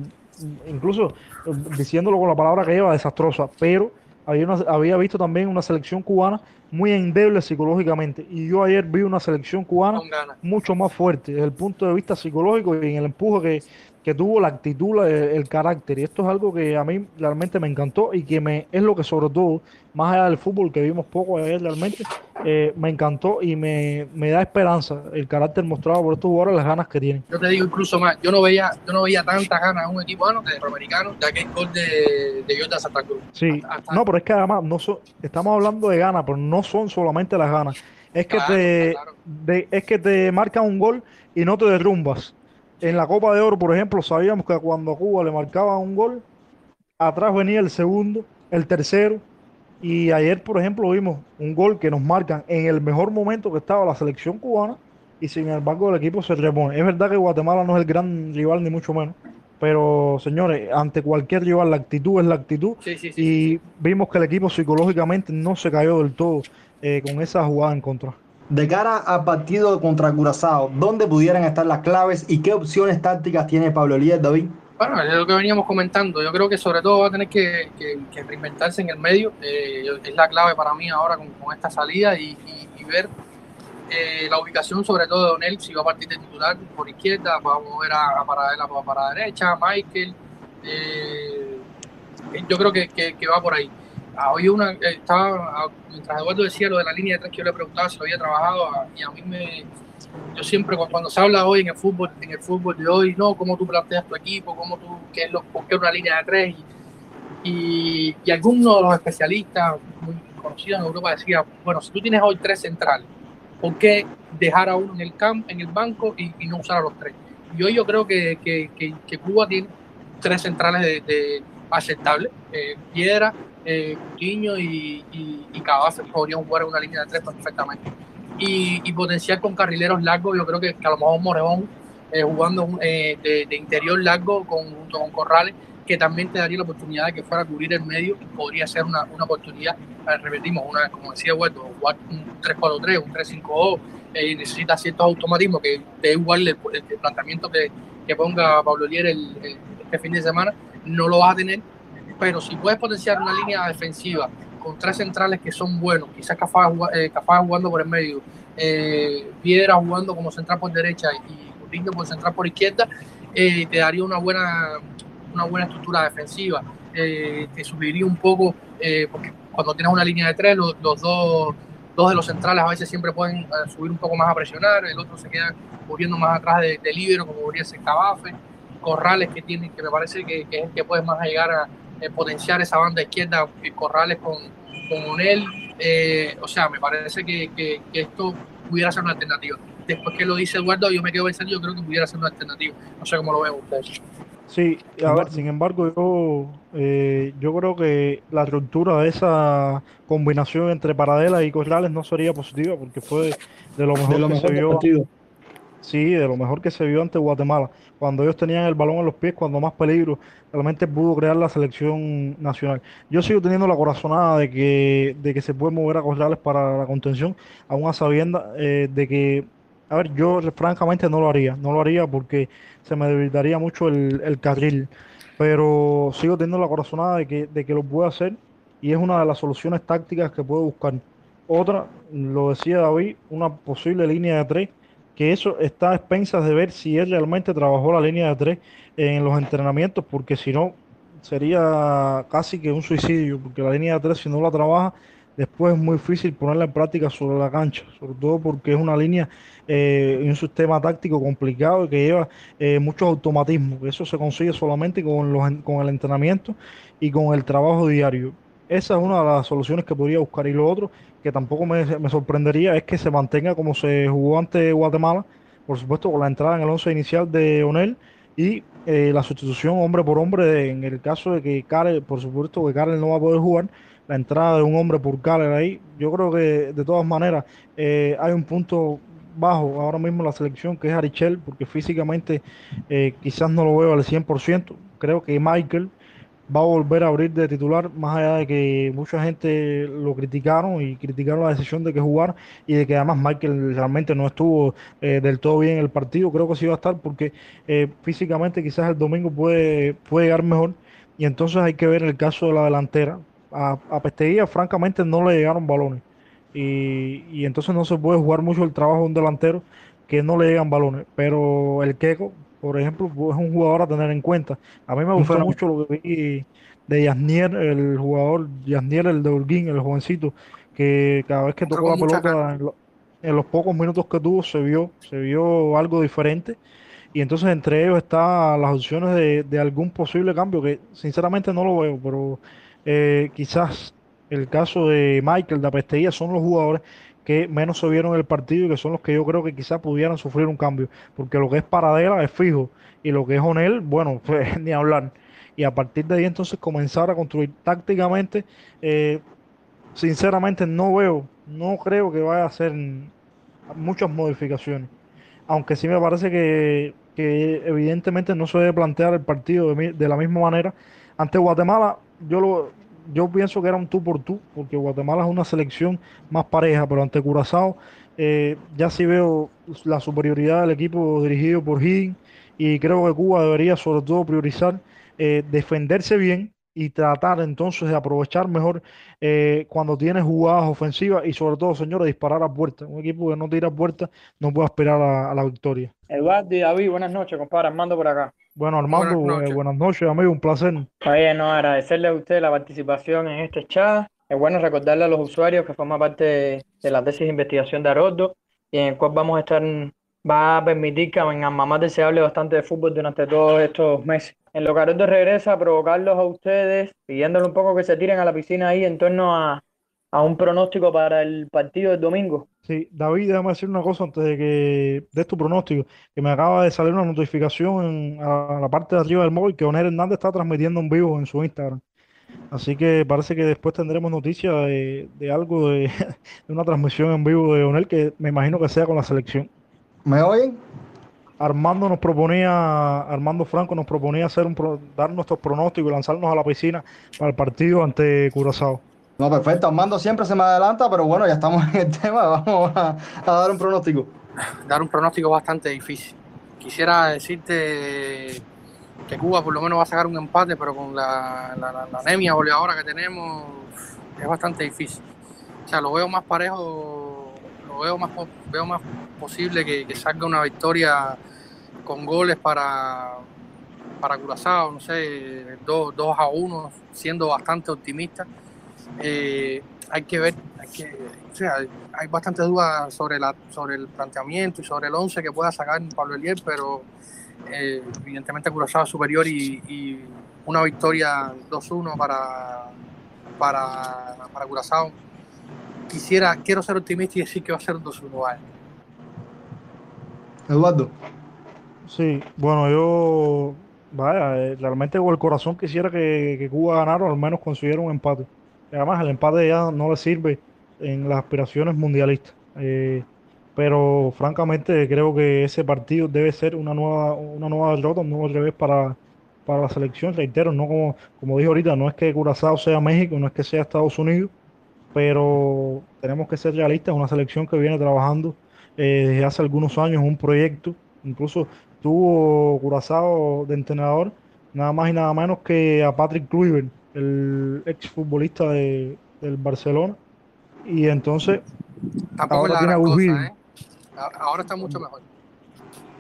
incluso eh, diciéndolo con la palabra que lleva, desastrosa, pero había, había visto también una selección cubana muy endeble psicológicamente. Y yo ayer vi una selección cubana mucho más fuerte desde el punto de vista psicológico y en el empuje que, que tuvo la actitud, el, carácter. Y esto es algo que a mí realmente me encantó y que me es lo que sobre todo, más allá del fútbol que vimos poco ayer realmente, eh, me encantó y me, da esperanza el carácter mostrado por estos jugadores, las ganas que tienen. Yo te digo incluso más, yo no veía, yo no veía tantas ganas en un equipo bueno, de romamericano de aquel gol de, de Jordan Santa Cruz. Sí, no, pero es que además no estamos hablando de ganas, pero no son solamente las ganas. Es que, te, es que te marcan un gol y no te derrumbas en la Copa de Oro, por ejemplo, sabíamos que cuando a Cuba le marcaban un gol, atrás venía el segundo, el tercero. Y ayer, por ejemplo, vimos un gol que nos marcan en el mejor momento que estaba la selección cubana y sin embargo el equipo se repone. Es verdad que Guatemala no es el gran rival, ni mucho menos. Pero, señores, ante cualquier rival, la actitud es la actitud. y vimos que el equipo psicológicamente no se cayó del todo eh, con esa jugada en contra. De cara al partido contra Curazao, ¿dónde pudieran estar las claves y qué opciones tácticas tiene Pablo Elías, David? Bueno, es lo que veníamos comentando. Yo creo que sobre todo va a tener que, reinventarse en el medio. Eh, es la clave para mí ahora con, esta salida y, ver eh, la ubicación sobre todo de Donel, si va a partir de titular por izquierda, va a mover a, Paradela para, derecha, Michael. Eh, yo creo que, que va por ahí. Ah, hoy una, eh, estaba, ah, mientras Eduardo decía lo de la línea de tres, que yo le preguntaba si lo había trabajado, ah, y a mí me, yo siempre cuando se habla hoy en el fútbol, en el fútbol de hoy, no, cómo tú planteas tu equipo, cómo tú, qué es lo, por qué una línea de tres, y, y, algunos de los especialistas muy conocidos en Europa decía, bueno, si tú tienes hoy tres centrales, ¿por qué dejar a uno en el campo, en el banco y, no usar a los tres? Y hoy yo creo que, que, que, Cuba tiene tres centrales de, de aceptables, eh, Piedra, eh, y, y, y podrían jugar en una línea de tres perfectamente. Y, y potenciar con carrileros largos, yo creo que, a lo mejor Morejón eh, jugando eh, de, interior largo con, junto con Corrales, que también te daría la oportunidad de que fuera a cubrir el medio, podría ser una, una oportunidad, eh, repetimos, una, como decía Huerto, jugar un 3-4-3, un 3-5-2, eh, necesita ciertos automatismos que de igual el, planteamiento que, que, ponga Pablo Lier el, este fin de semana, no lo vas a tener pero si puedes potenciar una línea defensiva con tres centrales que son buenos, quizás Cafá, eh, jugando por el medio, eh, Piedra jugando como central por derecha y Coutinho por central por izquierda, eh, te daría una buena, una buena estructura defensiva. Te subiría un poco, porque cuando tienes una línea de tres, los, dos, dos de los centrales a veces siempre pueden subir un poco más a presionar, el otro se queda cubriendo más atrás de, de libero, como podría ser Cabafe, Corrales que tiene, que me parece que, es el que puede más llegar a, eh, potenciar esa banda izquierda, y Corrales con, con él. Eh, o sea, me parece que, que, esto pudiera ser una alternativa. Después que lo dice Eduardo, yo me quedo pensando, yo creo que pudiera ser una alternativa. No sé cómo lo ven ustedes. Sí, a ver, sin embargo, yo, eh, yo creo que la ruptura de esa combinación entre Paradela y Corrales no sería positiva porque fue de lo mejor De lo que mejor se vio. partido. Sí, de lo mejor que se vio ante Guatemala. Cuando ellos tenían el balón en los pies, cuando más peligro realmente pudo crear la selección nacional. Yo sigo teniendo la corazonada de que, de que se puede mover a Corrales para la contención, aún a sabiendas eh, de que, a ver, yo francamente no lo haría. No lo haría porque se me debilitaría mucho el, el carril. Pero sigo teniendo la corazonada de que, de que lo puede hacer y es una de las soluciones tácticas que puede buscar. Otra, lo decía David, una posible línea de tres que eso está a expensas de ver si él realmente trabajó la línea de tres en los entrenamientos, porque si no, sería casi que un suicidio, porque la línea de tres, si no la trabaja, después es muy difícil ponerla en práctica sobre la cancha, sobre todo porque es una línea eh, un sistema táctico complicado y que lleva eh, muchos automatismos. Eso se consigue solamente con, los, con el entrenamiento y con el trabajo diario. Esa es una de las soluciones que podría buscar. Y lo otro, que tampoco me, me sorprendería, es que se mantenga como se jugó ante Guatemala, por supuesto, con la entrada en el once inicial de Onel y eh, la sustitución hombre por hombre en el caso de que Karel, por supuesto que Karel no va a poder jugar, la entrada de un hombre por Karel ahí, yo creo que de todas maneras eh, hay un punto bajo ahora mismo en la selección que es Arichel, porque físicamente eh, quizás no lo veo al 100%, creo que Michael va a volver a abrir de titular, más allá de que mucha gente lo criticaron y criticaron la decisión de que jugara y de que además Michael realmente no estuvo eh, del todo bien en el partido. Creo que sí va a estar porque eh, físicamente quizás el domingo puede, puede llegar mejor y entonces hay que ver el caso de la delantera. A, a Pesteguía francamente no le llegaron balones y, y entonces no se puede jugar mucho el trabajo de un delantero que no le llegan balones, pero el Keco, por ejemplo, es un jugador a tener en cuenta. A mí me gustó mucho lo que vi de Yasnier, el jugador Yasnier, el de Holguín, el jovencito, que cada vez que tocó la pelota, en, lo- en los pocos minutos que tuvo, se vio, se vio algo diferente. Y entonces entre ellos están las opciones de, de algún posible cambio, que sinceramente no lo veo, pero eh, quizás el caso de Michael, de Apesteguía, son los jugadores que menos se vieron el partido y que son los que yo creo que quizás pudieran sufrir un cambio, porque lo que es Paradela es fijo y lo que es Onel, bueno, [LAUGHS] pues ni hablar. Y a partir de ahí entonces comenzar a construir tácticamente, eh, sinceramente no veo, no creo que vaya a hacer muchas modificaciones, aunque sí me parece que, que evidentemente no se debe plantear el partido de, de la misma manera. Ante Guatemala, yo lo, yo pienso que era un tú por tú, porque Guatemala es una selección más pareja, pero ante Curazao eh, ya sí veo la superioridad del equipo dirigido por Higgins y creo que Cuba debería sobre todo priorizar eh, defenderse bien y tratar entonces de aprovechar mejor eh, cuando tiene jugadas ofensivas y sobre todo, señores, disparar a puerta. Un equipo que no tira a puerta no puede aspirar a, a la victoria. Eduardo y David, buenas noches, compadre. Armando por acá. Bueno, Armando, Buenas eh, noches. buenas noches, amigo, un placer. Oye, no, agradecerle a usted la participación en este chat. Es bueno recordarle a los usuarios que forma parte de, de la tesis de investigación de Haroldo y en el cual vamos a estar, va a permitir que en Alma Mater se hable bastante de fútbol durante todos estos meses. En lo que Haroldo regresa a provocarlos a ustedes, pidiéndole un poco que se tiren a la piscina ahí en torno a, a un pronóstico para el partido del domingo. Sí, David, déjame decir una cosa antes de que de tu pronóstico, que me acaba de salir una notificación en- a la parte de arriba del móvil que Oner Hernández está transmitiendo en vivo en su Instagram. Así que parece que después tendremos noticia de, de algo de, [LAUGHS] de una transmisión en vivo de Onel que me imagino que sea con la selección. ¿Me oyen? Armando nos proponía, Armando Franco nos proponía hacer un pro- dar nuestros pronósticos y lanzarnos a la piscina para el partido ante Curazao. No, perfecto. Armando siempre se me adelanta, pero bueno, ya estamos en el tema. [LAUGHS] Vamos a, dar un pronóstico. dar un pronóstico bastante difícil. Quisiera decirte que Cuba por lo menos va a sacar un empate, pero con la, anemia goleadora que tenemos es bastante difícil. O sea, lo veo más parejo, lo veo más, veo más posible que, que salga una victoria con goles para, para Curazao, no sé, 2 a 1, siendo bastante optimista. Eh, hay que ver, hay que, o sea, hay bastantes dudas sobre, la, sobre el planteamiento y sobre el 11 que pueda sacar Pablo Eliel, pero eh, evidentemente Curazao es superior y, y una victoria 2-1 para, para, para Curazao. Quisiera, quiero ser optimista y decir que va a ser 2-1. ¿vale? Eduardo. Sí, bueno, yo Vaya, eh, realmente con el corazón quisiera que, que Cuba ganara o al menos consiguiera un empate. Además, el empate ya no le sirve en las aspiraciones mundialistas. Eh, pero francamente creo que ese partido debe ser una nueva, una nueva derrota, un nuevo revés para, para la selección. Reitero, no como, como dije ahorita, no es que Curazao sea México, no es que sea Estados Unidos, pero tenemos que ser realistas. Es una selección que viene trabajando eh, desde hace algunos años un proyecto. Incluso tuvo Curazao de entrenador, nada más y nada menos que a Patrick Kluivert, el ex futbolista de, del Barcelona. Y entonces Tampoco Ahora tiene a. ¿eh? A- Ahora está mucho mejor.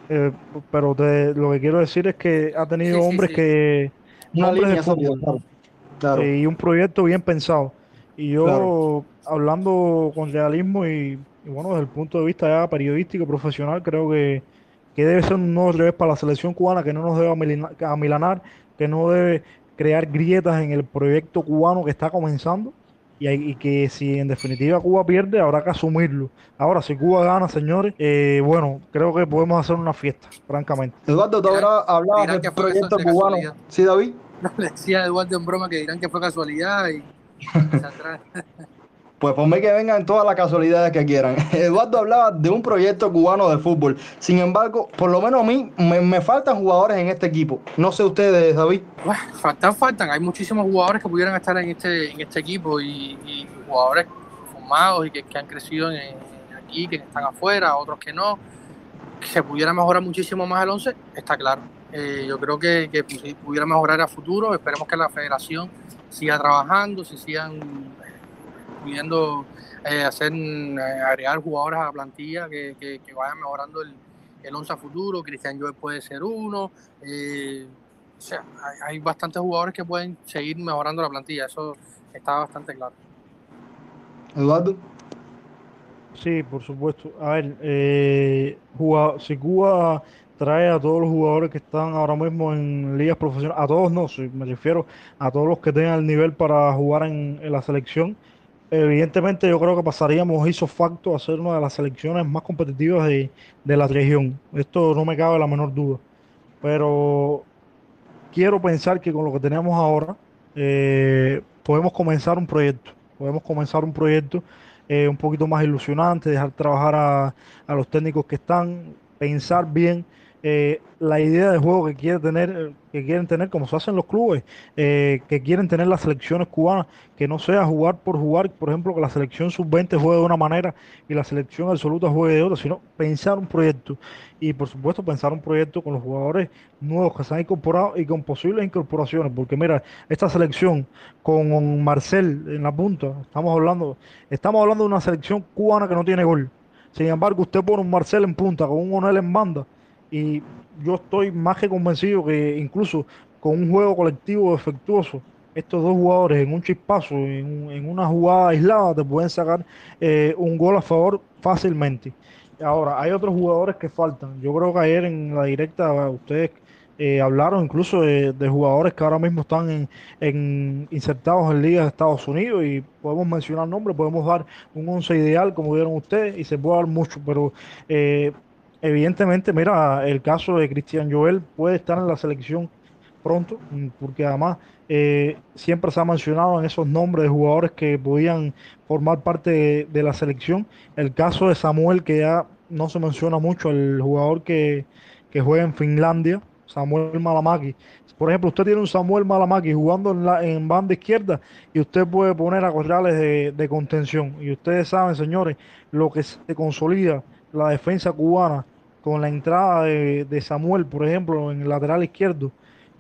Eh, pero te- lo que quiero decir es que ha tenido Sí, sí, hombres sí. que Una hombres de línea fútbol, sólida, claro. Claro. eh, y un proyecto bien pensado. Y yo Claro. hablando con realismo y, y bueno, desde el punto de vista ya periodístico, profesional, creo que, que debe ser un nuevo revés para la selección cubana, que no nos debe amilanar, que no debe crear grietas en el proyecto cubano que está comenzando. Y, hay- y que si en definitiva Cuba pierde, habrá que asumirlo. Ahora, si Cuba gana, señores, eh, bueno, creo que podemos hacer una fiesta, francamente. Eduardo, tú ahora hablabas del proyecto de cubano. casualidad. Sí, David. [LAUGHS] No, le decía a Eduardo en broma que dirán que fue casualidad y [LAUGHS] se atrás. Pues por mí que vengan todas las casualidades que quieran. [LAUGHS] Eduardo hablaba de un proyecto cubano de fútbol. Sin embargo, por lo menos a mí me, me faltan jugadores en este equipo. No sé ustedes, David. Faltan, faltan. Hay muchísimos jugadores que pudieran estar en este, en este equipo y, jugadores formados y que, que han crecido aquí, que están afuera, otros que no. Que se pudiera mejorar muchísimo más el 11, está claro. Eh, yo creo que, que pu- pudiera mejorar a futuro. Esperemos que la federación siga trabajando, si sigan pudiendo eh, hacer eh, agregar jugadores a la plantilla que, que- que vayan mejorando el, el 11 a futuro. Cristian Joel puede ser uno. eh, o sea, hay, hay bastantes jugadores que pueden seguir mejorando la plantilla, eso está bastante claro. Eduardo. Sí, por supuesto. A ver, eh, jugado- si Cuba trae a todos los jugadores que están ahora mismo en ligas profesionales, a todos no, sí, me refiero a todos los que tengan el nivel para jugar en, en la selección, evidentemente yo creo que pasaríamos hizo facto a ser una de las selecciones más competitivas de, de la región. Esto no me cabe la menor duda. Pero quiero pensar que con lo que tenemos ahora eh, podemos comenzar un proyecto. Podemos comenzar un proyecto eh, un poquito más ilusionante, dejar trabajar a, a los técnicos que están, pensar bien eh, la idea de juego que quiere tener, que quieren tener, como se hacen los clubes, eh, que quieren tener las selecciones cubanas, que no sea jugar por jugar, por ejemplo, que la selección sub-20 juegue de una manera y la selección absoluta juegue de otra, sino pensar un proyecto y por supuesto pensar un proyecto con los jugadores nuevos que se han incorporado y con posibles incorporaciones, porque mira, esta selección con Marcel en la punta, estamos hablando, estamos hablando de una selección cubana que no tiene gol. Sin embargo, usted pone un Marcel en punta con un Onel en banda y yo estoy más que convencido que incluso con un juego colectivo defectuoso, estos dos jugadores en un chispazo, en, en una jugada aislada, te pueden sacar eh, un gol a favor fácilmente. Ahora, hay otros jugadores que faltan. Yo creo que ayer en la directa ustedes eh, hablaron incluso de, jugadores que ahora mismo están en, insertados en ligas de Estados Unidos y podemos mencionar nombres, podemos dar un once ideal como dieron ustedes y se puede dar mucho, pero eh, evidentemente, mira, el caso de Cristian Joel puede estar en la selección pronto, mm, porque además eh, siempre se ha mencionado en esos nombres de jugadores que podían formar parte de, la selección. El caso de Samuel, que ya no se menciona mucho, el jugador que, que juega en Finlandia, Samuel Malamaki. Por ejemplo, usted tiene un Samuel Malamaki jugando en, la, en banda izquierda y usted puede poner a Corrales de, de contención. Y ustedes saben, señores, lo que se consolida la defensa cubana con la entrada de, Samuel, por ejemplo, en el lateral izquierdo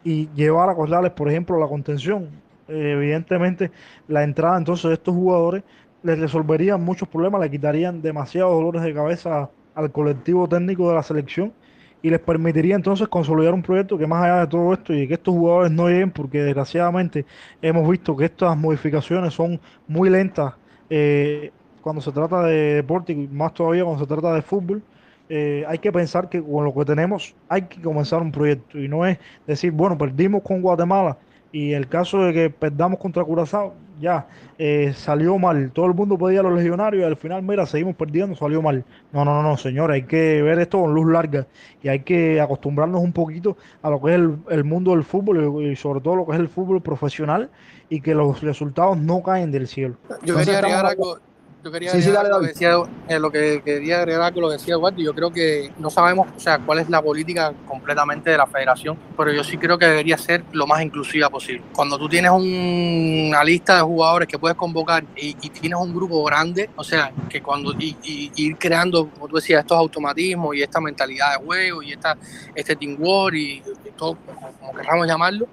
y llevar a Corrales, por ejemplo, la contención. Eh, evidentemente, la entrada entonces de estos jugadores les resolverían muchos problemas, le quitarían demasiados dolores de cabeza al colectivo técnico de la selección y les permitiría entonces consolidar un proyecto que más allá de todo esto y que estos jugadores no lleguen, porque desgraciadamente hemos visto que estas modificaciones son muy lentas eh, cuando se trata de deporte y más todavía cuando se trata de fútbol. Eh, hay que pensar que con lo que tenemos hay que comenzar un proyecto y no es decir, bueno, perdimos con Guatemala y el caso de que perdamos contra Curazao, ya, eh, salió mal. Todo el mundo pedía a los legionarios y al final, mira, seguimos perdiendo, salió mal. No, no, no, no, señores, hay que ver esto con luz larga y hay que acostumbrarnos un poquito a lo que es el, el mundo del fútbol y, sobre todo lo que es el fútbol profesional y que los resultados no caen del cielo. Yo quería agregar algo yo quería sí, sí, dale, lo, que decía, eh, lo que quería agregar con lo que decía Eduardo, yo creo que no sabemos, o sea, cuál es la política completamente de la federación, pero yo sí creo que debería ser lo más inclusiva posible. Cuando tú tienes una lista de jugadores que puedes convocar y, tienes un grupo grande, o sea, que cuando y, ir creando, como tú decías, estos automatismos y esta mentalidad de juego y esta, este teamwork y, y todo, como queramos llamarlo,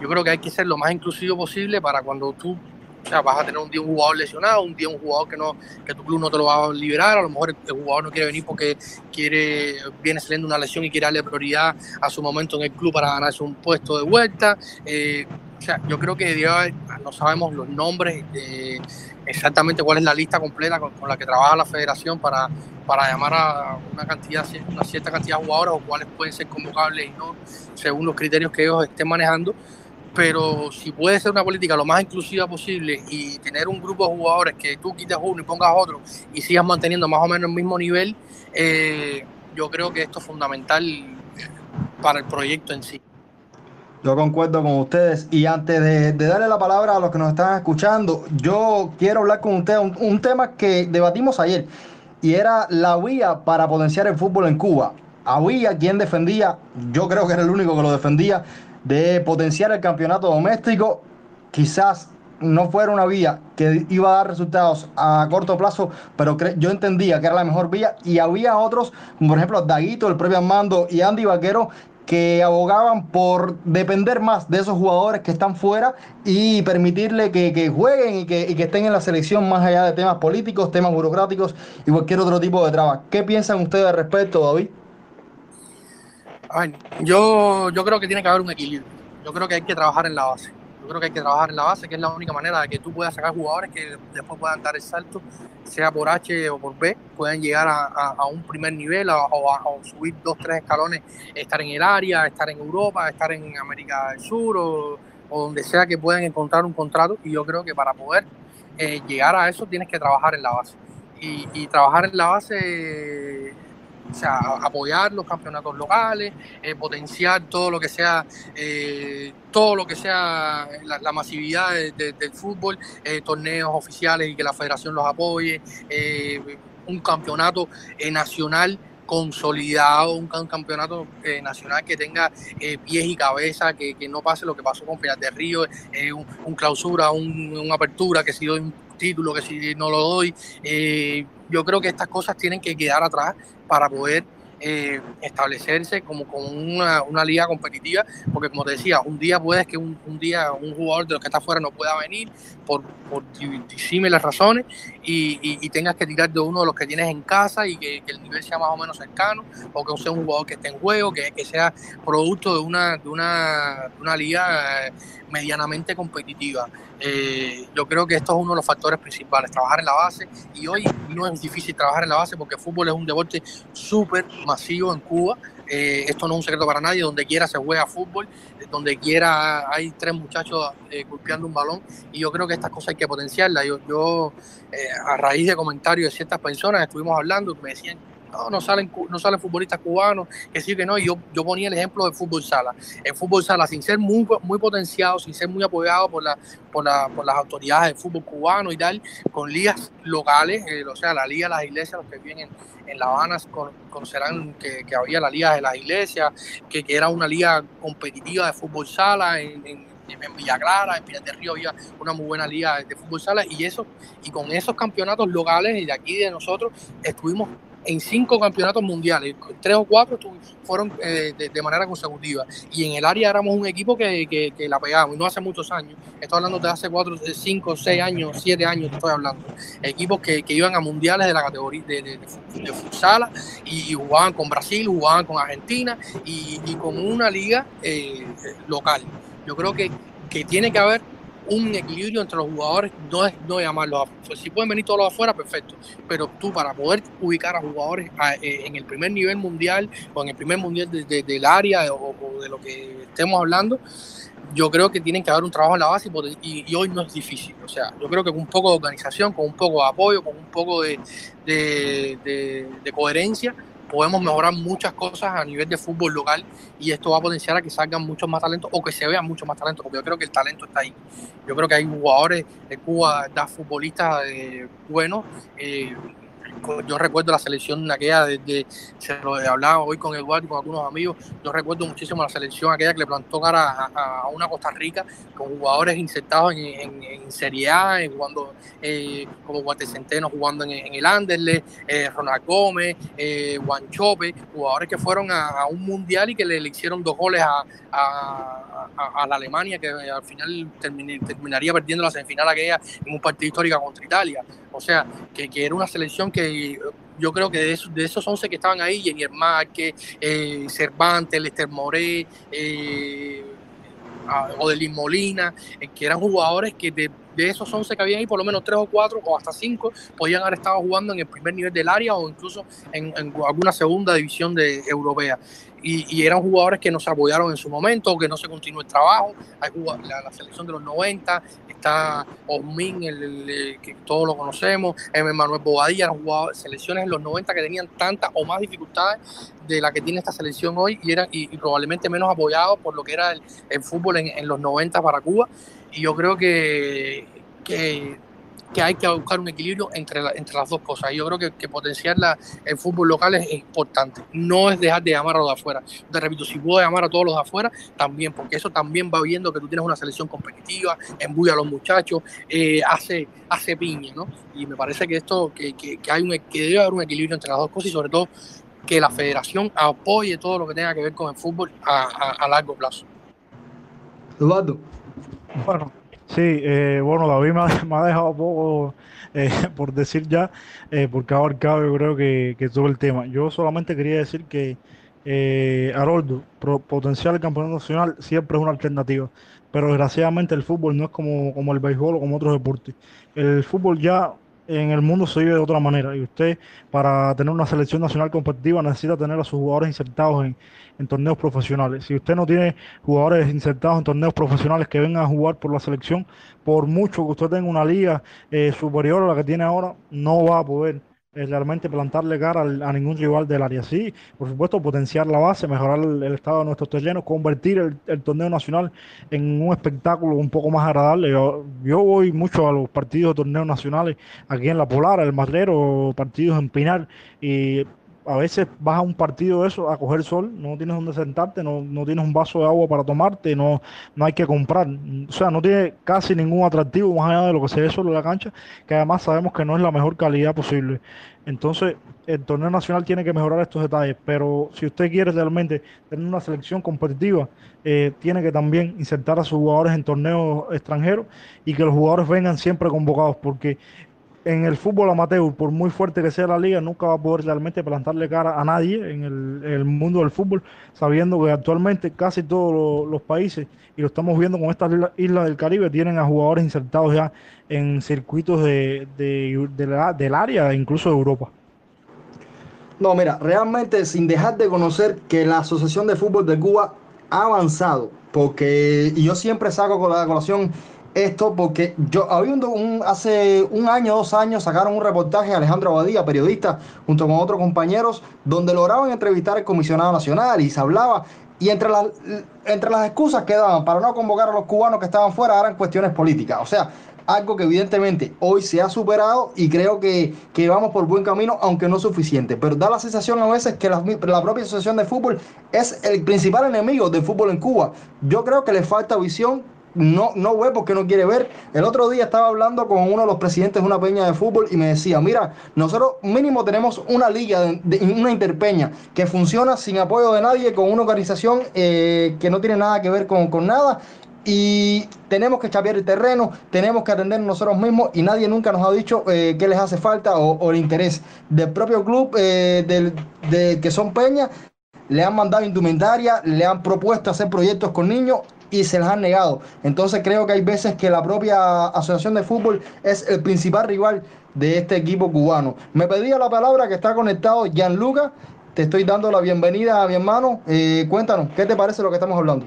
yo creo que hay que ser lo más inclusivo posible para cuando tú o sea, vas a tener un día un jugador lesionado, un día un jugador que no que tu club no te lo va a liberar, a lo mejor el jugador no quiere venir porque quiere viene saliendo una lesión y quiere darle prioridad a su momento en el club para ganarse un puesto de vuelta. Eh, o sea, yo creo que no sabemos los nombres de exactamente cuál es la lista completa con, la que trabaja la federación para, para llamar a una cantidad, una cierta cantidad de jugadores o cuáles pueden ser convocables y no según los criterios que ellos estén manejando pero si puede ser una política lo más inclusiva posible y tener un grupo de jugadores que tú quites uno y pongas otro y sigas manteniendo más o menos el mismo nivel, eh, yo creo que esto es fundamental para el proyecto en sí. Yo concuerdo con ustedes y antes de, darle la palabra a los que nos están escuchando, yo quiero hablar con ustedes un, un tema que debatimos ayer y era la vía para potenciar el fútbol en Cuba. Había quien defendía, yo creo que era el único que lo defendía, de potenciar el campeonato doméstico, quizás no fuera una vía que iba a dar resultados a corto plazo, pero yo entendía que era la mejor vía y había otros, como por ejemplo Daguito, el propio Armando y Andy Vaquero, que abogaban por depender más de esos jugadores que están fuera y permitirle que, jueguen y que, y que, estén en la selección más allá de temas políticos, temas burocráticos y cualquier otro tipo de trabas. ¿Qué piensan ustedes al respecto, David? Yo, yo creo que tiene que haber un equilibrio. Yo creo que hay que trabajar en la base. Yo creo que hay que trabajar en la base, que es la única manera de que tú puedas sacar jugadores que después puedan dar el salto, sea por H o por B, puedan llegar a, a, un primer nivel o, a, subir dos, tres escalones, estar en el área, estar en Europa, estar en América del Sur o, o donde sea que puedan encontrar un contrato. Y yo creo que para poder eh, llegar a eso tienes que trabajar en la base. Y, y trabajar en la base o sea, apoyar los campeonatos locales, eh, potenciar todo lo que sea, eh, todo lo que sea la, masividad del fútbol, eh, torneos oficiales y que la federación los apoye, un campeonato nacional consolidado, un, campeonato nacional que tenga pies y cabeza, que, no pase lo que pasó con Piedad de Río, un, clausura, una apertura, que si doy un título, que si no lo doy. yo creo que estas cosas tienen que quedar atrás para poder eh, establecerse como, como una, una, liga competitiva, porque como te decía, un día puedes que un, un, día un jugador de los que está afuera no pueda venir por, por las razones y, y, tengas que tirar de uno de los que tienes en casa y que, el nivel sea más o menos cercano, o que sea un jugador que esté en juego, que, que sea producto de una, de una, una liga eh, medianamente competitiva. Eh, yo creo que esto es uno de los factores principales, trabajar en la base. Y hoy no es difícil trabajar en la base porque fútbol es un deporte súper masivo en Cuba. Eh, esto no es un secreto para nadie, donde quiera se juega fútbol, donde quiera hay tres muchachos eh, golpeando un balón y yo creo que estas cosas hay que potenciarlas. Yo, yo a raíz de comentarios de ciertas personas estuvimos hablando que me decían no, no salen, no salen futbolistas cubanos, que sí, que no. Y yo, yo ponía el ejemplo del fútbol sala. El fútbol sala, sin ser muy, muy potenciado, sin ser muy apoyado por, la, por, la, por las autoridades del fútbol cubano y tal, con ligas locales, eh, o sea, la Liga de las Iglesias, los que vienen en La Habana conocerán que, que, había la Liga de las Iglesias, que, que, era una liga competitiva de fútbol sala en, en en Villa Clara, en Pinar del Río había una muy buena liga de fútbol sala y eso y con esos campeonatos locales y de aquí de nosotros estuvimos en cinco campeonatos mundiales, tres o cuatro fueron eh, de, manera consecutiva. Y en el área éramos un equipo que, que, la pegábamos, y no hace muchos años. Estoy hablando de hace cuatro, cinco, seis años, siete años, estoy hablando. Equipos que, que iban a mundiales de la categoría de, de, futsala y, jugaban con Brasil, jugaban con Argentina y, con una liga eh, local. Yo creo que, que tiene que haber un equilibrio entre los jugadores, no es no llamarlos a, si pueden venir todos los afuera, perfecto, pero tú para poder ubicar a jugadores eh, en el primer nivel mundial o en el primer mundial del área o, de lo que estemos hablando, yo creo que tienen que haber un trabajo en la base y, hoy no es difícil. O sea, yo creo que con un poco de organización, con un poco de apoyo, con un poco de, de, coherencia, podemos mejorar muchas cosas a nivel de fútbol local y esto va a potenciar a que salgan muchos más talentos o que se vean muchos más talentos, porque yo creo que el talento está ahí. Yo creo que hay jugadores de Cuba, da futbolistas eh, buenos. Eh, yo recuerdo la selección aquella, de, se lo hablaba hoy con Eduardo y con algunos amigos, yo recuerdo muchísimo la selección aquella que le plantó cara a, una Costa Rica con jugadores insertados en, en, Serie A, jugando eh, como Guate Centeno jugando en, el Anderle, eh, Ronald Gómez, eh, Chope, jugadores que fueron a, un mundial y que le, hicieron dos goles a, la Alemania, que al final terminaría perdiendo la semifinal aquella en un partido histórico contra Italia. O sea, que, que era una selección que yo creo que de esos, de esos 11 que estaban ahí, Jenny Marque, eh, Cervantes, Lester Moré, eh, Odelín Molina, eh, que eran jugadores que de, esos 11 que habían ahí, por lo menos 3 o 4 o hasta 5 podían haber estado jugando en el primer nivel del área o incluso en, en alguna segunda división de, europea y, eran jugadores que no se apoyaron en su momento, que no se continuó el trabajo. Hay la, selección de los 90, está Osmin, el, que todos lo conocemos, Manuel Bobadilla, han jugado selecciones en los 90 que tenían tantas o más dificultades de la que tiene esta selección hoy y, eran, y, probablemente menos apoyados por lo que era el, fútbol en, en, los 90 para Cuba. Y yo creo que, que que hay que buscar un equilibrio entre, entre las dos cosas. Y yo creo que, que potenciar la, el fútbol local es importante. No es dejar de llamar a los de afuera. Te repito, si puedo llamar a todos los de afuera, también, porque eso también va viendo que tú tienes una selección competitiva, embulla a los muchachos, eh, hace, hace piña, ¿no? Y me parece que esto, que, que, hay un, que debe haber un equilibrio entre las dos cosas y sobre todo que la federación apoye todo lo que tenga que ver con el fútbol a, a, a largo plazo. Eduardo. Bueno, Sí, eh, bueno, David me ha, [LAUGHS] dejado poco eh, [LAUGHS] por decir ya, eh, porque ha abarcado yo creo que, que, todo el tema. Yo solamente quería decir que eh, Haroldo, potencial el campeonato nacional siempre es una alternativa, pero desgraciadamente el fútbol no es como, como el béisbol o como otros deportes. El fútbol ya en el mundo se vive de otra manera y usted para tener una selección nacional competitiva necesita tener a sus jugadores insertados en, torneos profesionales. Si usted no tiene jugadores insertados en torneos profesionales que vengan a jugar por la selección, por mucho que usted tenga una liga eh, superior a la que tiene ahora, no va a poder realmente plantarle cara a ningún rival del área. Sí, por supuesto, potenciar la base, mejorar el, estado de nuestros terrenos, convertir el, torneo nacional en un espectáculo un poco más agradable. Yo, voy mucho a los partidos de torneos nacionales aquí en La Polar, el Madrero, partidos en Pinar, y a veces vas a un partido de eso a coger sol, no tienes donde sentarte, no, no tienes un vaso de agua para tomarte, no, no hay que comprar. O sea, no tiene casi ningún atractivo más allá de lo que se ve solo en la cancha, que además sabemos que no es la mejor calidad posible. Entonces, el torneo nacional tiene que mejorar estos detalles, pero si usted quiere realmente tener una selección competitiva, eh, tiene que también insertar a sus jugadores en torneos extranjeros y que los jugadores vengan siempre convocados, porque en el fútbol amateur, por muy fuerte que sea la liga, nunca va a poder realmente plantarle cara a nadie en el, mundo del fútbol, sabiendo que actualmente casi todos los, países, y lo estamos viendo con estas islas del Caribe, tienen a jugadores insertados ya en circuitos de, del área, incluso de Europa. No, mira, realmente sin dejar de conocer que la Asociación de Fútbol de Cuba ha avanzado, porque yo siempre saco con la colación esto porque yo había un, hace un año, dos años, sacaron un reportaje Alejandro Abadía, periodista, junto con otros compañeros, donde lograban entrevistar al comisionado nacional y se hablaba. Y entre las, entre las excusas que daban para no convocar a los cubanos que estaban fuera eran cuestiones políticas. O sea, algo que evidentemente hoy se ha superado y creo que, vamos por buen camino, aunque no suficiente. Pero da la sensación a veces que la, la, propia asociación de fútbol es el principal enemigo del fútbol en Cuba. Yo creo que le falta visión no, no ve porque no quiere ver. El otro día estaba hablando con uno de los presidentes de una peña de fútbol y me decía, mira, nosotros mínimo tenemos una liga, de, una interpeña que funciona sin apoyo de nadie, con una organización eh, que no tiene nada que ver con, nada. Y tenemos que chapear el terreno, tenemos que atender nosotros mismos y nadie nunca nos ha dicho eh, qué les hace falta o, el interés del propio club eh, del, de, que son peñas. Le han mandado indumentaria, le han propuesto hacer proyectos con niños y se les han negado. Entonces creo que hay veces que la propia Asociación de Fútbol es el principal rival de este equipo cubano. Me pedía la palabra que está conectado Gianluca. Te estoy dando la bienvenida a mi hermano. Eh, cuéntanos, ¿qué te parece lo que estamos hablando?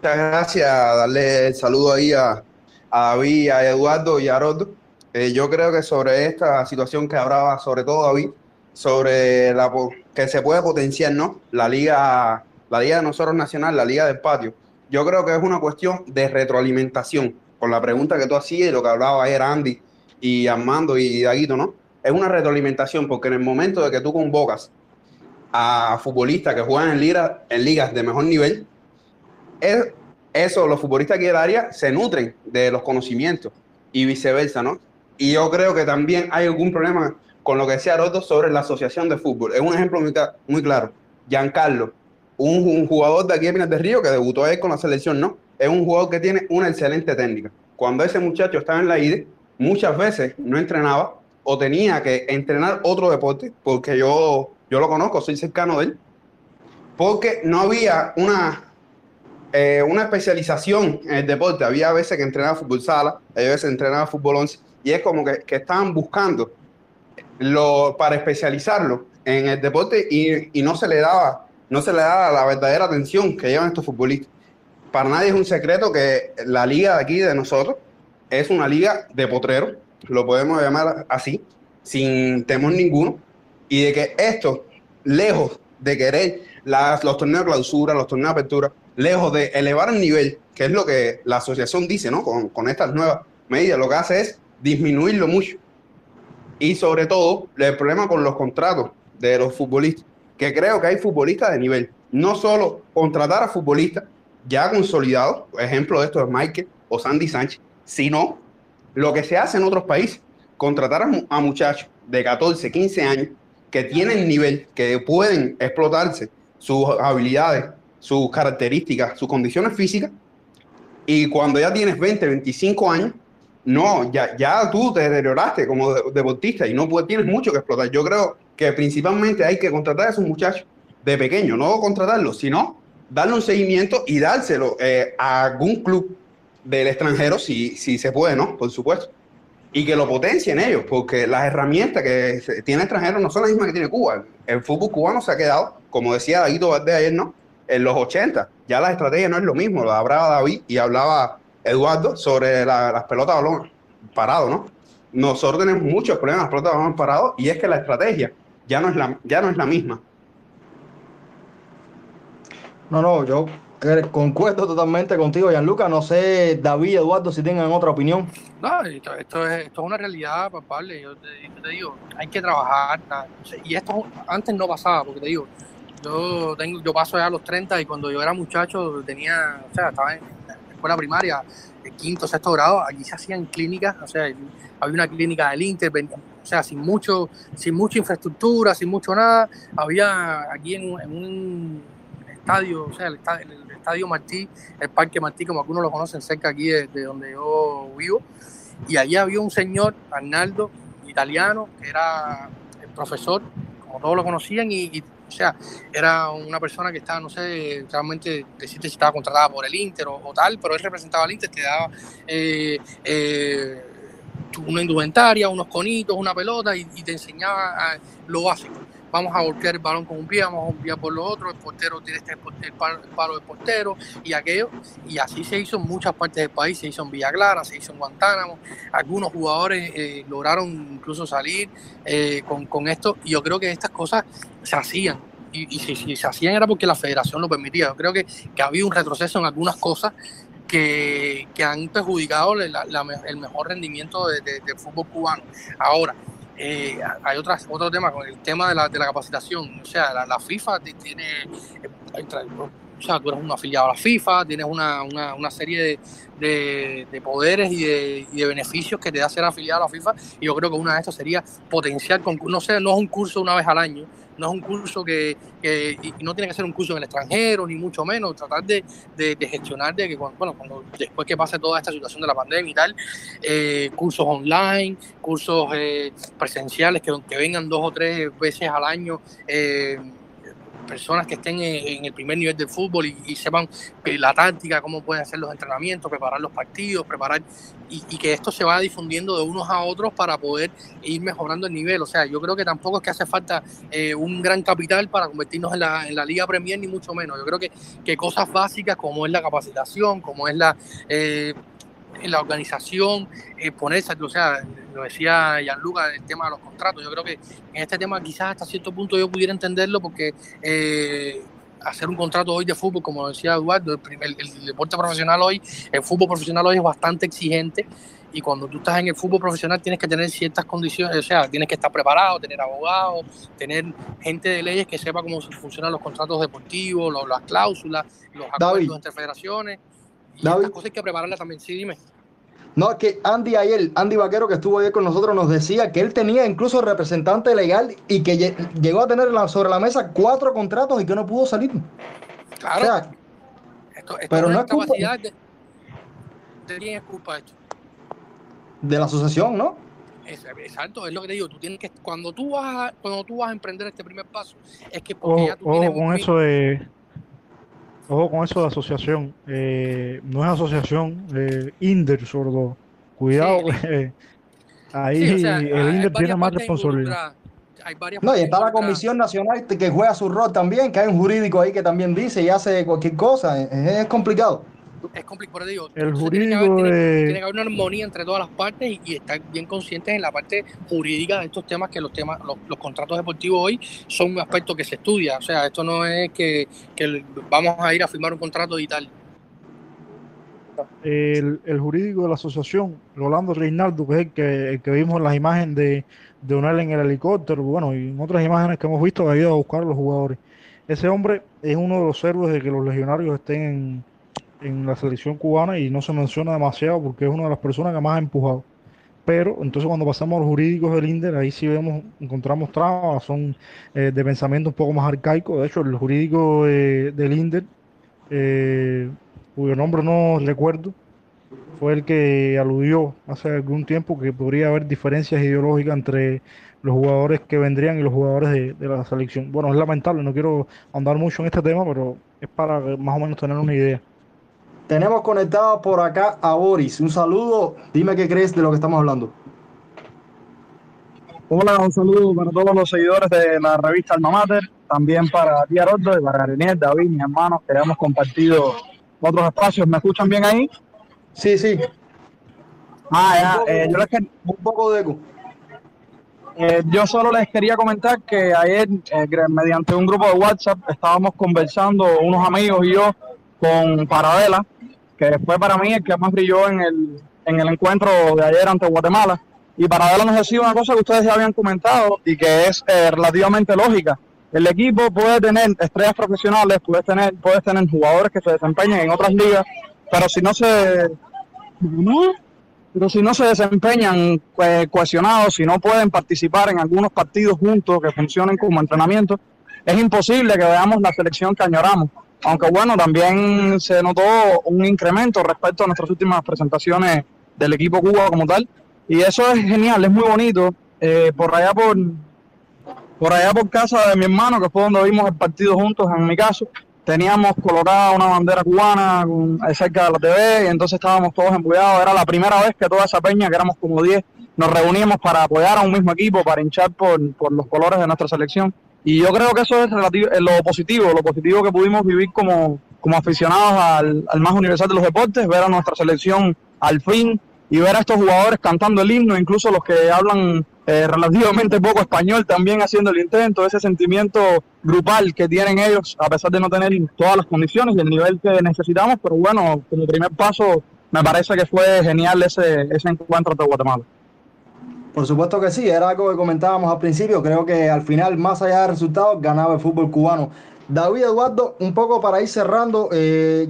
Muchas gracias, darle el saludo ahí a, a David, a Eduardo y a Rodo. Eh, yo creo que sobre esta situación que hablaba, sobre todo David, sobre la que se puede potenciar, ¿no? La liga, la liga de nosotros nacional, la liga del patio. Yo creo que es una cuestión de retroalimentación. Con la pregunta que tú hacías y lo que hablaba ayer Andy y Armando y Daguito, ¿no? Es una retroalimentación porque en el momento de que tú convocas a futbolistas que juegan en, en ligas de mejor nivel, es, eso, los futbolistas aquí del área se nutren de los conocimientos y viceversa, ¿no? Y yo creo que también hay algún problema con lo que decía Roto sobre la asociación de fútbol. Es un ejemplo muy, muy claro. Giancarlo, un, un, jugador de aquí de Minas del Río que debutó ahí con la selección, ¿no? Es un jugador que tiene una excelente técnica. Cuando ese muchacho estaba en la IDE, muchas veces no entrenaba o tenía que entrenar otro deporte, porque yo, yo lo conozco, soy cercano de él, porque no había una eh, una especialización en el deporte. Había veces que entrenaba fútbol sala, había veces entrenaba fútbol 11, y es como que, que estaban buscando lo, para especializarlo en el deporte y, y, no se le daba no se le daba la verdadera atención que llevan estos futbolistas. Para nadie es un secreto que la liga de aquí de nosotros es una liga de potreros, lo podemos llamar así, sin temor ninguno, y de que esto, lejos de querer las, los torneos de clausura, los torneos de apertura, lejos de elevar el nivel, que es lo que la asociación dice, ¿no? Con, con estas nuevas medidas, lo que hace es disminuirlo mucho. Y sobre todo, el problema con los contratos de los futbolistas, que creo que hay futbolistas de nivel. No solo contratar a futbolistas ya consolidados, ejemplo de esto es Michael o Sandy Sánchez, sino lo que se hace en otros países, contratar a, a muchachos de 14, 15 años que tienen nivel, que pueden explotarse sus habilidades sus características, sus condiciones físicas, y cuando ya tienes 20, 25 años, no, ya, ya tú te deterioraste como deportista y no tienes mucho que explotar. Yo creo que principalmente hay que contratar a esos muchachos de pequeño, no contratarlos, sino darle un seguimiento y dárselo eh, a algún club del extranjero, si, si se puede, ¿no? Por supuesto. Y que lo potencien ellos, porque las herramientas que tiene extranjero no son las mismas que tiene Cuba. El fútbol cubano se ha quedado, como decía Daguito Valdés ayer, ¿no? en los 80. Ya la estrategia no es lo mismo, lo hablaba David y hablaba Eduardo sobre las pelotas de balón parado, ¿no? Nosotros tenemos muchos problemas las pelotas de balón parado y es que la estrategia ya no es la, ya no es la misma. No, no, yo concuerdo totalmente contigo, Gianluca. No sé, David, Eduardo, si tengan otra opinión. No, esto, esto, es, esto es una realidad, papable. Yo te, yo te digo, hay que trabajar. Y esto antes no pasaba, porque te digo, yo tengo, yo paso ya a los 30 y cuando yo era muchacho tenía, o sea, estaba en la escuela primaria, el quinto, sexto grado, aquí se hacían clínicas, o sea, había una clínica del Inter, sea, sin mucho, sin mucha infraestructura, sin mucho nada, había aquí en, un estadio, o sea, el estadio, Martí, el Parque Martí, como algunos lo conocen cerca aquí de, donde yo vivo, y allí había un señor, Arnaldo, italiano, que era el profesor, como todos lo conocían, y o sea, era una persona que estaba, no sé realmente decirte si estaba contratada por el Inter o, tal, pero él representaba al Inter, te daba eh, eh, una indumentaria, unos conitos, una pelota y, te enseñaba lo básico. Vamos a golpear el balón con un pie, vamos a golpear por lo otro, el portero tiene este, palo, el del portero y aquello. Y así se hizo en muchas partes del país, se hizo en Villa Clara, se hizo en Guantánamo. Algunos jugadores eh, lograron incluso salir con, con esto y yo creo que estas cosas se hacían. Y, si, se hacían era porque la federación lo permitía. Yo creo que, que ha habido un retroceso en algunas cosas que, que han perjudicado el mejor rendimiento del de, fútbol cubano. Ahora, eh, hay otras, otro tema con el tema de la, de la capacitación. O sea, la, FIFA tiene, eh, o sea, tú eres un afiliado a la FIFA, tienes una, una, una serie de, de, poderes y de, y de, beneficios que te da ser afiliado a la FIFA. Y yo creo que una de estas sería potenciar, no sé, no es un curso una vez al año, no es un curso que, y no tiene que ser un curso en el extranjero, ni mucho menos, tratar de, gestionar, de que bueno, cuando, después que pase toda esta situación de la pandemia y tal, eh, cursos online, cursos eh, presenciales que, que vengan dos o tres veces al año. Eh, personas que estén en, el primer nivel del fútbol y, sepan la táctica, cómo pueden hacer los entrenamientos, preparar los partidos, preparar y, que esto se vaya difundiendo de unos a otros para poder ir mejorando el nivel. O sea, yo creo que tampoco es que hace falta eh, un gran capital para convertirnos en la, en la Liga Premier, ni mucho menos. Yo creo que, que cosas básicas como es la capacitación, como es la... Eh, la organización, eh, ponerse, o sea, lo decía Gianluca, el tema de los contratos. Yo creo que en este tema quizás hasta cierto punto yo pudiera entenderlo porque eh, hacer un contrato hoy de fútbol, como decía Eduardo, el, deporte profesional hoy, el fútbol profesional hoy es bastante exigente y cuando tú estás en el fútbol profesional tienes que tener ciertas condiciones, o sea, tienes que estar preparado, tener abogados, tener gente de leyes que sepa cómo funcionan los contratos deportivos, las cláusulas, los acuerdos entre federaciones. Y estas cosas hay que prepararlas también, sí, dime. No, es que Andy ayer, Andy Vaquero, que estuvo ayer con nosotros, nos decía que él tenía incluso representante legal y que llegó a tener sobre la mesa cuatro contratos y que no pudo salir. Claro. esto, pero no es culpa. De, ¿De quién es culpa esto? De la asociación, ¿no? exacto, es lo que te digo. Tú tienes que, cuando tú vas a, cuando tú vas a emprender este primer paso, es que porque ya tú tienes con eso de Ojo con eso de asociación. Eh, no es asociación, eh, INDER sobre todo. Cuidado, [LAUGHS] ahí el INDER tiene más responsabilidad. No, y está la Comisión Nacional que juega su rol también, que hay un jurídico ahí que también dice y hace cualquier cosa. es complicado es complicado, digo, el jurídico tiene que, haber, una armonía entre todas las partes y, estar bien conscientes en la parte jurídica de estos temas, que los temas, los, contratos deportivos hoy son un aspecto que se estudia, o sea, esto no es que, vamos a ir a firmar un contrato y tal. El, jurídico de la asociación, Rolando Reinaldo, que es el que, el que vimos en las imágenes de, de Unal en el helicóptero, bueno, y en otras imágenes que hemos visto, ha ido a buscar a los jugadores. Ese hombre es uno de los héroes de que los legionarios estén en, en la selección cubana y no se menciona demasiado porque es una de las personas que más ha empujado. Pero entonces cuando pasamos a los jurídicos del INDER, ahí sí vemos, encontramos trabas, son eh, de pensamiento un poco más arcaico. De hecho, el jurídico del INDER, eh, cuyo nombre no recuerdo, fue el que aludió hace algún tiempo que podría haber diferencias ideológicas entre los jugadores que vendrían y los jugadores de, de, la selección. Bueno, es lamentable, no quiero andar mucho en este tema, pero es para más o menos tener una idea. Tenemos conectado por acá a Boris. Un saludo. Dime qué crees de lo que estamos hablando. Hola, un saludo para todos los seguidores de la revista Alma Mater, también para Tía Roto y para David, mis hermanos, que hemos compartido otros espacios. ¿Me escuchan bien ahí? Sí, sí. Ah, ya, eh, yo les un poco de eco. Eh, yo solo les quería comentar que ayer, eh, mediante un grupo de WhatsApp, estábamos conversando unos amigos y yo con Paradela, que fue para mí el que más brilló en el, en el encuentro de ayer ante Guatemala. Y para darle nos decía una cosa que ustedes ya habían comentado y que es eh, relativamente lógica. El equipo puede tener estrellas profesionales, puede tener, puede tener jugadores que se desempeñen en otras ligas, pero si no se pero si no se desempeñan eh, cohesionados, si no pueden participar en algunos partidos juntos que funcionen como entrenamiento, es imposible que veamos la selección que añoramos aunque bueno, también se notó un incremento respecto a nuestras últimas presentaciones del equipo Cuba como tal. Y eso es genial, es muy bonito. Eh, por allá por, por allá por casa de mi hermano, que fue donde vimos el partido juntos, en mi caso, teníamos colocada una bandera cubana cerca de la TV y entonces estábamos todos embullados. Era la primera vez que toda esa peña, que éramos como 10, nos reuníamos para apoyar a un mismo equipo, para hinchar por, por los colores de nuestra selección. Y yo creo que eso es relativo, eh, lo positivo, lo positivo que pudimos vivir como, como aficionados al, al más universal de los deportes, ver a nuestra selección al fin y ver a estos jugadores cantando el himno, incluso los que hablan eh, relativamente poco español también haciendo el intento, ese sentimiento grupal que tienen ellos, a pesar de no tener todas las condiciones y el nivel que necesitamos, pero bueno, como primer paso me parece que fue genial ese, ese encuentro de Guatemala. Por supuesto que sí, era algo que comentábamos al principio. Creo que al final, más allá del resultado, ganaba el fútbol cubano. David Eduardo, un poco para ir cerrando, eh,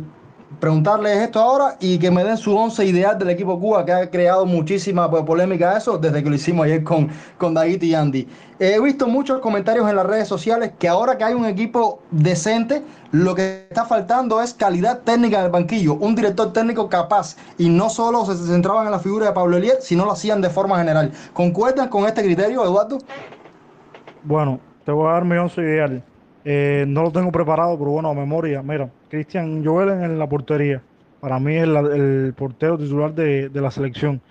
preguntarles esto ahora y que me den su once ideal del equipo Cuba, que ha creado muchísima pues, polémica eso desde que lo hicimos ayer con, con David y Andy. He visto muchos comentarios en las redes sociales que ahora que hay un equipo decente, lo que está faltando es calidad técnica del banquillo, un director técnico capaz y no solo se centraban en la figura de Pablo Eliel, sino lo hacían de forma general. ¿Concuerdan con este criterio, Eduardo? Bueno, te voy a dar mi once ideal. Eh, no lo tengo preparado, pero bueno, a memoria. Mira, Cristian Joel en la portería. Para mí es el, portero titular de, de, la selección.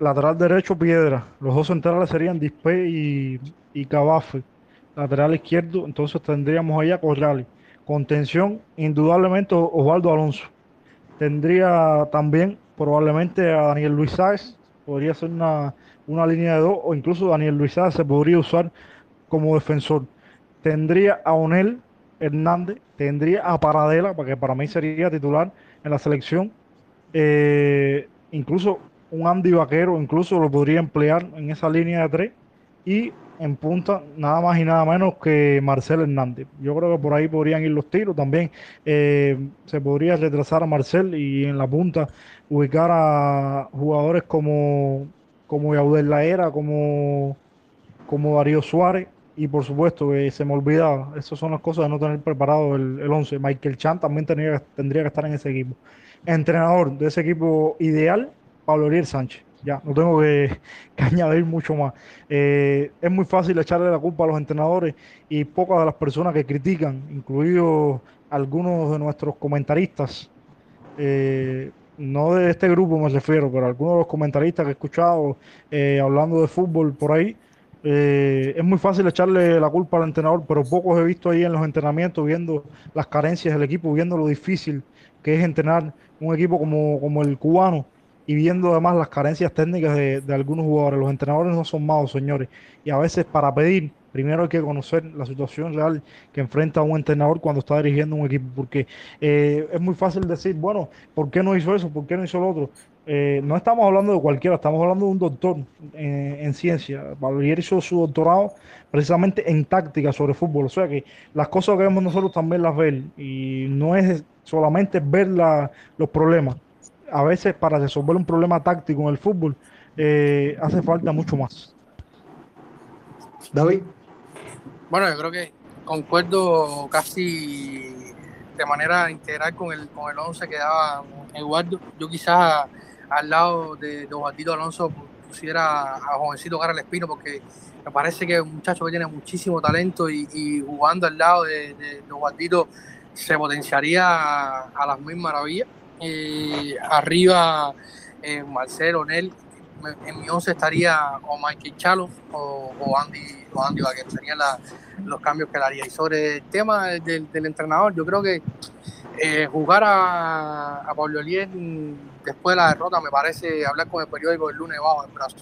Lateral derecho, Piedra. Los dos centrales serían Dispe y, y Cabafe. Lateral izquierdo, entonces tendríamos allá Corrales. Contención, indudablemente Osvaldo Alonso. Tendría también probablemente a Daniel Luis Sáez. Podría ser una, una línea de dos, o incluso Daniel Luis Sáez se podría usar como defensor. Tendría a Onel Hernández, tendría a Paradela, porque para mí sería titular en la selección. Eh, incluso un Andy Vaquero, incluso lo podría emplear en esa línea de tres. Y en punta, nada más y nada menos que Marcel Hernández. Yo creo que por ahí podrían ir los tiros. También eh, se podría retrasar a Marcel y en la punta ubicar a jugadores como, como Yaudel Laera, como, como Darío Suárez. Y por supuesto, que se me olvidaba, esas son las cosas de no tener preparado el, el 11. Michael Chan también tendría, tendría que estar en ese equipo. Entrenador de ese equipo ideal, Pablo Ariel Sánchez. Ya, no tengo que, [LAUGHS] que añadir mucho más. Eh, es muy fácil echarle la culpa a los entrenadores y pocas de las personas que critican, incluidos algunos de nuestros comentaristas, eh, no de este grupo me refiero, pero algunos de los comentaristas que he escuchado eh, hablando de fútbol por ahí, eh, es muy fácil echarle la culpa al entrenador, pero pocos he visto ahí en los entrenamientos viendo las carencias del equipo, viendo lo difícil que es entrenar un equipo como, como el cubano y viendo además las carencias técnicas de, de, algunos jugadores. Los entrenadores no son malos, señores, y a veces para pedir, primero hay que conocer la situación real que enfrenta un entrenador cuando está dirigiendo un equipo, porque eh, es muy fácil decir, bueno, ¿por qué no hizo eso? ¿Por qué no hizo lo otro? Eh, no estamos hablando de cualquiera, estamos hablando de un doctor en, en ciencia. Valier hizo su doctorado precisamente en táctica sobre fútbol, o sea que las cosas que vemos nosotros también las ven y no es solamente ver la, los problemas, a veces para resolver un problema táctico en el fútbol eh, hace falta mucho más. David. Bueno, yo creo que concuerdo casi de manera integral con el, con el 11 que daba Eduardo. Yo quizás al lado de, de Osvaldito Alonso pusiera a jovencito Carlos Espino porque me parece que es un muchacho que tiene muchísimo talento y, jugando al lado de, de, de se potenciaría a, las mil maravillas. Eh, arriba eh, Marcelo, Nel, en mi 11 estaría o Michael Chalo o, Andy, o Andy Vaquero, serían la, los cambios que le haría. Y sobre el tema del, entrenador, yo creo que eh, jugar a, a Pablo Elien después de la derrota me parece hablar con el periódico el lunes bajo el brazo.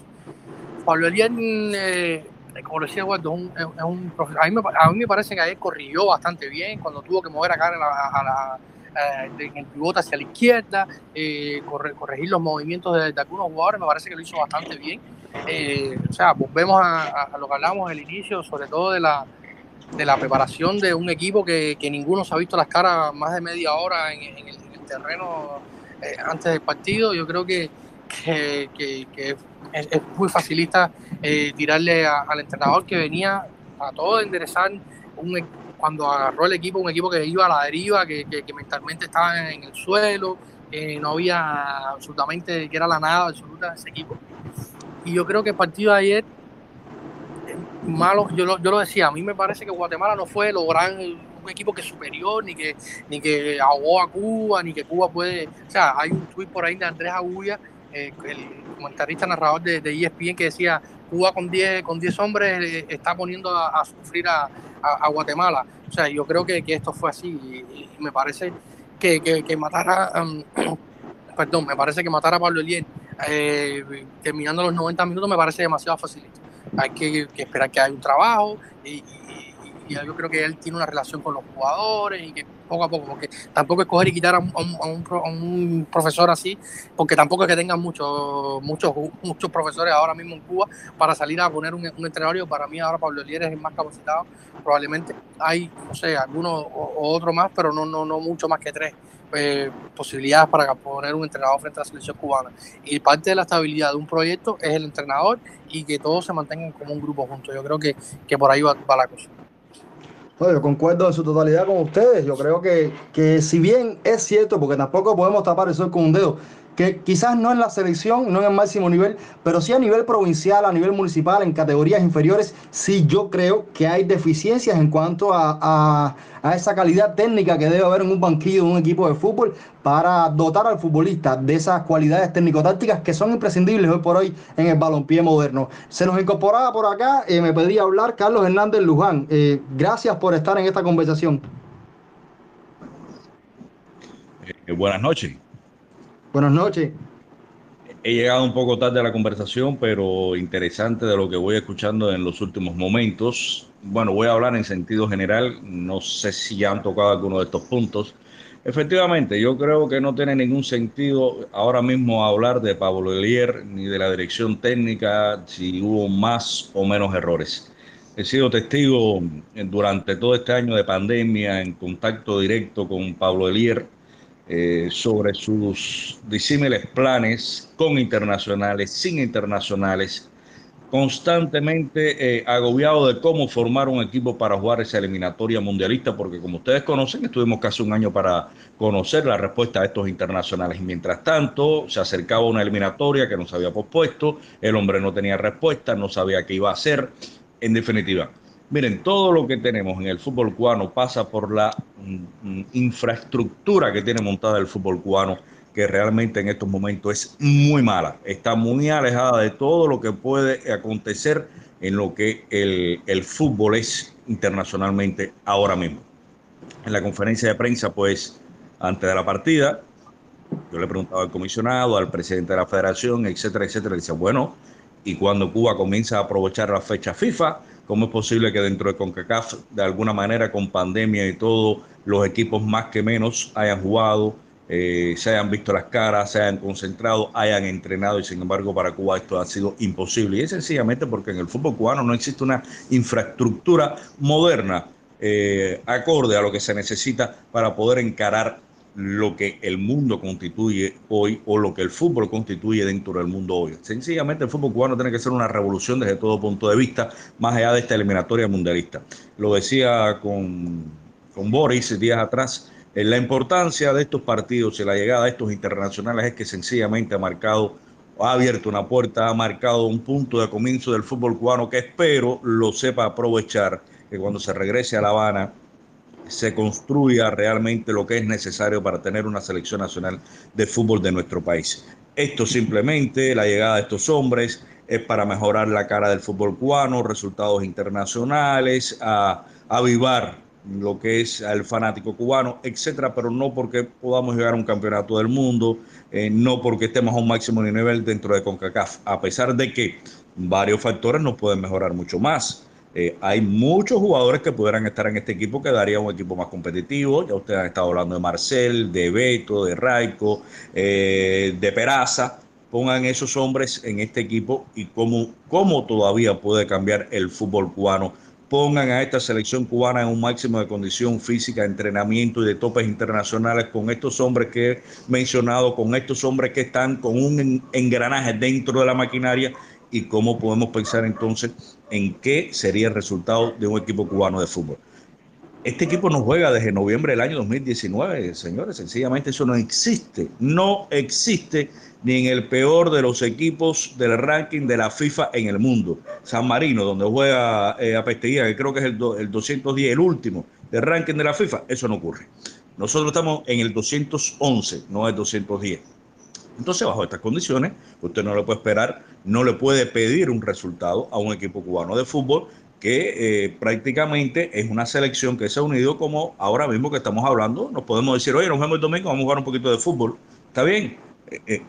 Pablo Elien, eh, como decía Eduardo, es un, es un a, mí me, a mí me parece que ayer corrigió bastante bien cuando tuvo que mover a cara a la, a eh, en el pivote hacia la izquierda, eh, corre, corregir los movimientos de, algunos jugadores, me parece que lo hizo bastante bien. Eh, o sea, volvemos a, lo que hablamos al inicio, sobre todo de la, de la preparación de un equipo que, que ninguno se ha visto las caras más de media hora en, en, el, en el, terreno eh, antes del partido. Yo creo que, es, muy facilista eh, tirarle al entrenador que venía a todo enderezar un, cuando agarró el equipo, un equipo que iba a la deriva, que, mentalmente estaba en el suelo, eh, no había absolutamente, que era la nada absoluta de ese equipo. Y yo creo que el partido de ayer, malo, yo lo, yo lo decía, a mí me parece que Guatemala no fue lo gran, equipo que es superior, ni que, ni que ahogó a Cuba, ni que Cuba puede, o sea, hay un tuit por ahí de Andrés Agulla, eh, el comentarista narrador de, ESPN que decía Cuba con 10 con diez hombres eh, está poniendo a, sufrir a, Guatemala. O sea, yo creo que, que esto fue así y, me parece que, que, que matar a, um, [CLEARS THROAT] perdón, me parece que matar a Pablo Elien eh, terminando los 90 minutos me parece demasiado facilito. Hay que, que esperar que haya un trabajo y, y, yo creo que él tiene una relación con los jugadores y que poco a poco, porque tampoco es coger y quitar a un, a a un profesor así, porque tampoco es que tengan muchos muchos muchos profesores ahora mismo en Cuba para salir a poner un, un entrenador. Para mí ahora Pablo Elier es el más capacitado, probablemente hay, no sé, algunos o, otro más, pero no, no, no mucho más que tres. Eh, posibilidades para poner un entrenador frente a la selección cubana. Y parte de la estabilidad de un proyecto es el entrenador y que todos se mantengan como un grupo juntos. Yo creo que, que por ahí va la cosa. Yo concuerdo en su totalidad con ustedes. Yo creo que, que si bien es cierto, porque tampoco podemos tapar el sol con un dedo, que quizás no en la selección, no en el máximo nivel, pero sí a nivel provincial, a nivel municipal, en categorías inferiores, sí yo creo que hay deficiencias en cuanto a, esa calidad técnica que debe haber en un banquillo de un equipo de fútbol para dotar al futbolista de esas cualidades técnico-tácticas que son imprescindibles hoy por hoy en el balompié moderno. Se nos incorporaba por acá, eh, me pedía hablar Carlos Hernández Luján. Eh, gracias por estar en esta conversación. Eh, buenas noches. Buenas noches. He llegado un poco tarde a la conversación, pero interesante de lo que voy escuchando en los últimos momentos. Bueno, voy a hablar en sentido general, no sé si ya han tocado alguno de estos puntos. Efectivamente, yo creo que no tiene ningún sentido ahora mismo hablar de Pablo Elier ni de la dirección técnica, si hubo más o menos errores. He sido testigo durante todo este año de pandemia en contacto directo con Pablo Elier eh, sobre sus disímiles planes con internacionales, sin internacionales, constantemente eh, agobiado de cómo formar un equipo para jugar esa eliminatoria mundialista, porque como ustedes conocen, estuvimos casi un año para conocer la respuesta a estos internacionales. Y mientras tanto, se acercaba una eliminatoria que nos había pospuesto, el hombre no tenía respuesta, no sabía qué iba a hacer. En definitiva, Miren, todo lo que tenemos en el fútbol cubano pasa por la mm, infraestructura que tiene montada el fútbol cubano, que realmente en estos momentos es muy mala. Está muy alejada de todo lo que puede acontecer en lo que el, el fútbol es internacionalmente ahora mismo. En la conferencia de prensa, pues, antes de la partida, yo le preguntaba al comisionado, al presidente de la federación, etcétera, etcétera. Dice, bueno, y cuando Cuba comienza a aprovechar la fecha FIFA, ¿Cómo es posible que dentro de CONCACAF, de alguna manera, con pandemia y todo, los equipos más que menos hayan jugado, eh, se hayan visto las caras, se hayan concentrado, hayan entrenado y sin embargo para Cuba esto ha sido imposible? Y es sencillamente porque en el fútbol cubano no existe una infraestructura moderna eh, acorde a lo que se necesita para poder encarar lo que el mundo constituye hoy o lo que el fútbol constituye dentro del mundo hoy. Sencillamente el fútbol cubano tiene que ser una revolución desde todo punto de vista, más allá de esta eliminatoria mundialista. Lo decía con, con Boris días atrás, eh, la importancia de estos partidos y la llegada de estos internacionales es que sencillamente ha marcado, ha abierto una puerta, ha marcado un punto de comienzo del fútbol cubano que espero lo sepa aprovechar, que cuando se regrese a La Habana se construya realmente lo que es necesario para tener una selección nacional de fútbol de nuestro país. Esto simplemente, la llegada de estos hombres es para mejorar la cara del fútbol cubano, resultados internacionales, a, avivar lo que es el fanático cubano, etcétera, pero no porque podamos llegar a un campeonato del mundo, eh, no porque estemos a un máximo nivel dentro de CONCACAF, a pesar de que varios factores nos pueden mejorar mucho más. Eh, hay muchos jugadores que pudieran estar en este equipo que daría un equipo más competitivo. Ya ustedes han estado hablando de Marcel, de Beto, de Raico, eh, de Peraza. Pongan esos hombres en este equipo y cómo, cómo todavía puede cambiar el fútbol cubano. Pongan a esta selección cubana en un máximo de condición física, entrenamiento y de topes internacionales con estos hombres que he mencionado, con estos hombres que están con un engranaje dentro de la maquinaria y cómo podemos pensar entonces en qué sería el resultado de un equipo cubano de fútbol. Este equipo no juega desde noviembre del año 2019, señores, sencillamente eso no existe, no existe ni en el peor de los equipos del ranking de la FIFA en el mundo. San Marino, donde juega eh, a Pesteguía, que creo que es el, el 210, el último del ranking de la FIFA, eso no ocurre. Nosotros estamos en el 211, no el 210. Entonces, bajo estas condiciones, usted no le puede esperar, no le puede pedir un resultado a un equipo cubano de fútbol que eh, prácticamente es una selección que se ha unido como ahora mismo que estamos hablando. Nos podemos decir, oye, nos vemos el domingo, vamos a jugar un poquito de fútbol. Está bien. Eh, eh,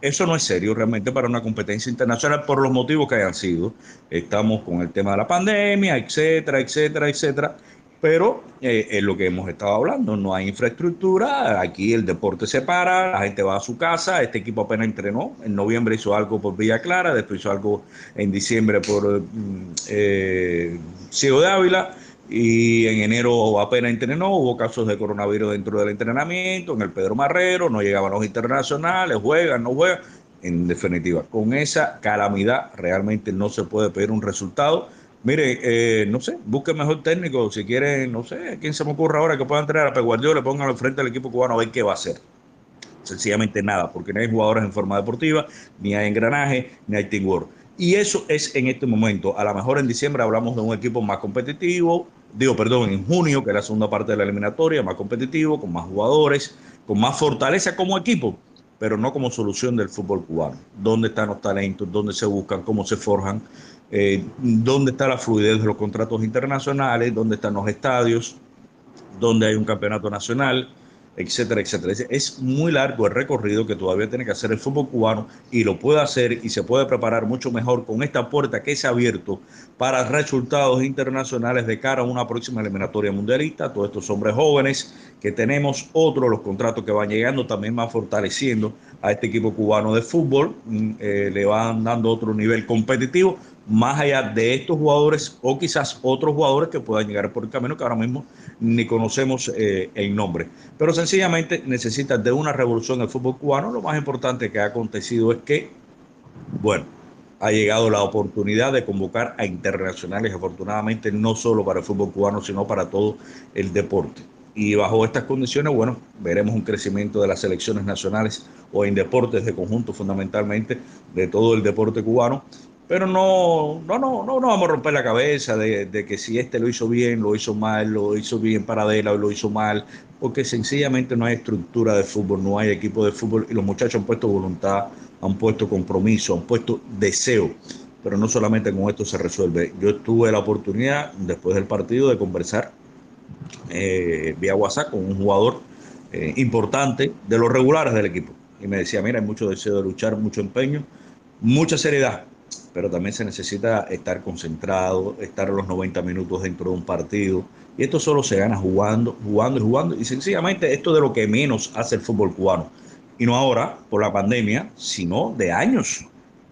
eso no es serio realmente para una competencia internacional por los motivos que hayan sido. Estamos con el tema de la pandemia, etcétera, etcétera, etcétera pero eh, es lo que hemos estado hablando, no hay infraestructura, aquí el deporte se para, la gente va a su casa, este equipo apenas entrenó, en noviembre hizo algo por Villa Clara, después hizo algo en diciembre por mm, eh, Ciego de Ávila, y en enero apenas entrenó, hubo casos de coronavirus dentro del entrenamiento, en el Pedro Marrero, no llegaban los internacionales, juegan, no juegan, en definitiva, con esa calamidad realmente no se puede pedir un resultado Mire, eh, no sé, busque mejor técnico. Si quiere, no sé, quién se me ocurra ahora que pueda entrar a Pep Guardiola, le pongan al frente al equipo cubano a ver qué va a hacer. sencillamente nada, porque no hay jugadores en forma deportiva, ni hay engranaje, ni hay teamwork. Y eso es en este momento. A lo mejor en diciembre hablamos de un equipo más competitivo, digo, perdón, en junio, que es la segunda parte de la eliminatoria, más competitivo, con más jugadores, con más fortaleza como equipo, pero no como solución del fútbol cubano. ¿Dónde están los talentos? ¿Dónde se buscan? ¿Cómo se forjan? Eh, ¿Dónde está la fluidez de los contratos internacionales? ¿Dónde están los estadios? ¿Dónde hay un campeonato nacional? etcétera, etcétera. Es muy largo el recorrido que todavía tiene que hacer el fútbol cubano y lo puede hacer y se puede preparar mucho mejor con esta puerta que se ha abierto para resultados internacionales de cara a una próxima eliminatoria mundialista. Todos estos hombres jóvenes que tenemos, otros los contratos que van llegando también van fortaleciendo a este equipo cubano de fútbol, mm, eh, le van dando otro nivel competitivo más allá de estos jugadores o quizás otros jugadores que puedan llegar por el camino que ahora mismo ni conocemos eh, el nombre. Pero sencillamente necesita de una revolución en el fútbol cubano. Lo más importante que ha acontecido es que, bueno, ha llegado la oportunidad de convocar a internacionales, afortunadamente no solo para el fútbol cubano, sino para todo el deporte. Y bajo estas condiciones, bueno, veremos un crecimiento de las selecciones nacionales o en deportes de conjunto fundamentalmente de todo el deporte cubano pero no, no, no, no, no vamos a romper la cabeza de, que si este lo hizo bien, lo hizo mal, lo hizo bien Paradela o lo hizo mal, porque sencillamente no hay estructura de fútbol, no hay equipo de fútbol y los muchachos han puesto voluntad, han puesto compromiso, han puesto deseo, pero no solamente con esto se resuelve. Yo tuve la oportunidad después del partido de conversar eh, vía WhatsApp con un jugador eh, importante de los regulares del equipo y me decía, mira, hay mucho deseo de luchar, mucho empeño, mucha seriedad pero también se necesita estar concentrado, estar los 90 minutos dentro de un partido. Y esto solo se gana jugando, jugando y jugando. Y sencillamente esto de lo que menos hace el fútbol cubano. Y no ahora, por la pandemia, sino de años.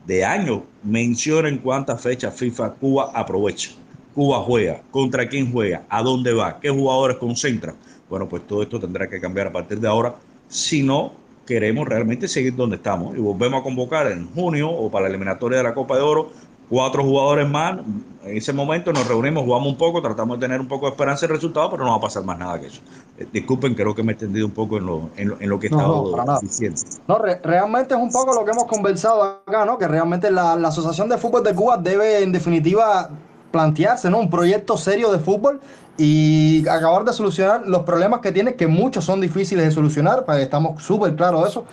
De años. Mencionen cuántas fechas FIFA Cuba aprovecha. Cuba juega, contra quién juega, a dónde va, qué jugadores concentra. Bueno, pues todo esto tendrá que cambiar a partir de ahora. Si no, queremos realmente seguir donde estamos. Y volvemos a convocar en junio o para la eliminatoria de la Copa de Oro cuatro jugadores más. En ese momento nos reunimos, jugamos un poco, tratamos de tener un poco de esperanza y resultado, pero no va a pasar más nada que eso. Eh, disculpen, creo que me he extendido un poco en lo, en lo, que he estado diciendo. No, realmente es un poco lo que hemos conversado acá, ¿no? Que realmente la, la Asociación de Fútbol de Cuba debe, en definitiva, plantearse, ¿no? Un proyecto serio de fútbol y acabar de solucionar los problemas que tiene, que muchos son difíciles de solucionar, pues, estamos súper claros de eso,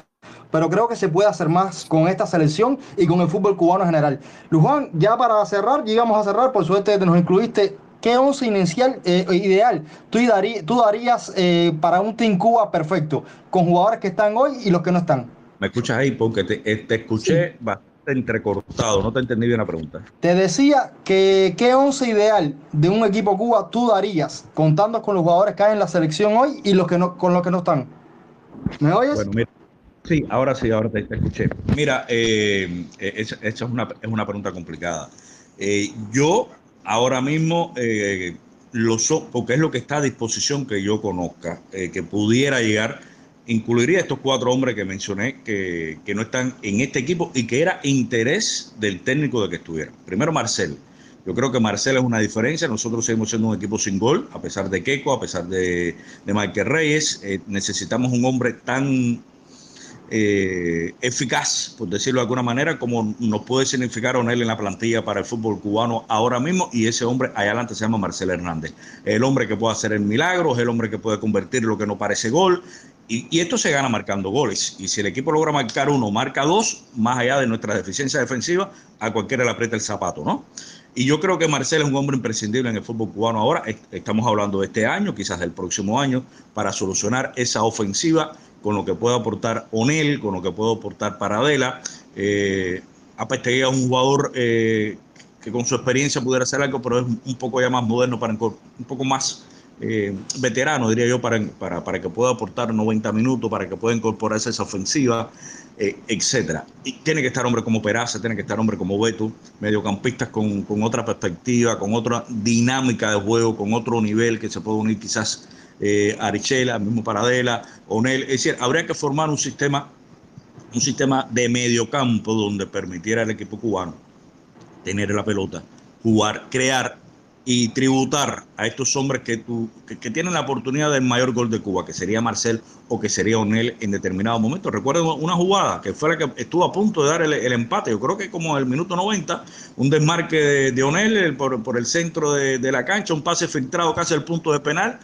pero creo que se puede hacer más con esta selección y con el fútbol cubano en general. Luján, ya para cerrar, llegamos a cerrar, por suerte nos incluiste. ¿Qué once inicial eh, ideal tú, tú darías eh, para un Team Cuba perfecto, con jugadores que están hoy y los que no están? ¿Me escuchas ahí? Porque te, eh, te escuché entrecortado, no te entendí bien la pregunta. Te decía que qué once ideal de un equipo Cuba tú darías, contando con los jugadores que hay en la selección hoy y los que no, con los que no están. ¿Me oyes? Bueno, mira, sí, ahora sí, ahora te, escuché. Mira, eh, eh esa, es, una, es una pregunta complicada. Eh, yo ahora mismo eh, lo so, porque es lo que está a disposición que yo conozca, que pudiera llegar incluiría estos cuatro hombres que mencioné que, no están en este equipo y que era interés del técnico de que estuvieran. Primero Marcel. Yo creo que Marcel es una diferencia. Nosotros seguimos siendo un equipo sin gol, a pesar de Keco, a pesar de, de Michael Reyes. Eh, necesitamos un hombre tan eh, eficaz, por decirlo de alguna manera, como nos puede significar Onel en la plantilla para el fútbol cubano ahora mismo. Y ese hombre allá adelante se llama Marcel Hernández. El hombre que puede hacer el milagro, es el hombre que puede convertir lo que no parece gol. Y, esto se gana marcando goles. Y si el equipo logra marcar uno, marca dos, más allá de nuestra deficiencia defensiva, a cualquiera le aprieta el zapato, ¿no? Y yo creo que Marcel es un hombre imprescindible en el fútbol cubano ahora. Estamos hablando de este año, quizás del próximo año, para solucionar esa ofensiva con lo que puede aportar Onel, con lo que puede aportar Paradela. Eh, es un jugador eh, que con su experiencia pudiera hacer algo, pero es un poco ya más moderno, para un poco más eh, veterano, diría yo, para, para, para, que pueda aportar 90 minutos, para que pueda incorporarse a esa ofensiva, eh, etcétera. Y tiene que estar hombre como Peraza, tiene que estar hombre como Beto, mediocampistas con, con otra perspectiva, con otra dinámica de juego, con otro nivel que se puede unir quizás eh, Arichela, mismo Paradela, Onel. Es decir, habría que formar un sistema, un sistema de mediocampo donde permitiera al equipo cubano tener la pelota, jugar, crear y tributar a estos hombres que, que, tienen la oportunidad del mayor gol de Cuba, que sería Marcel o que sería Onel en determinado momento. Recuerdo una jugada que fue la que estuvo a punto de dar el, empate, yo creo que como el minuto 90, un desmarque de, de por, por, el centro de, de, la cancha, un pase filtrado casi al punto de penal,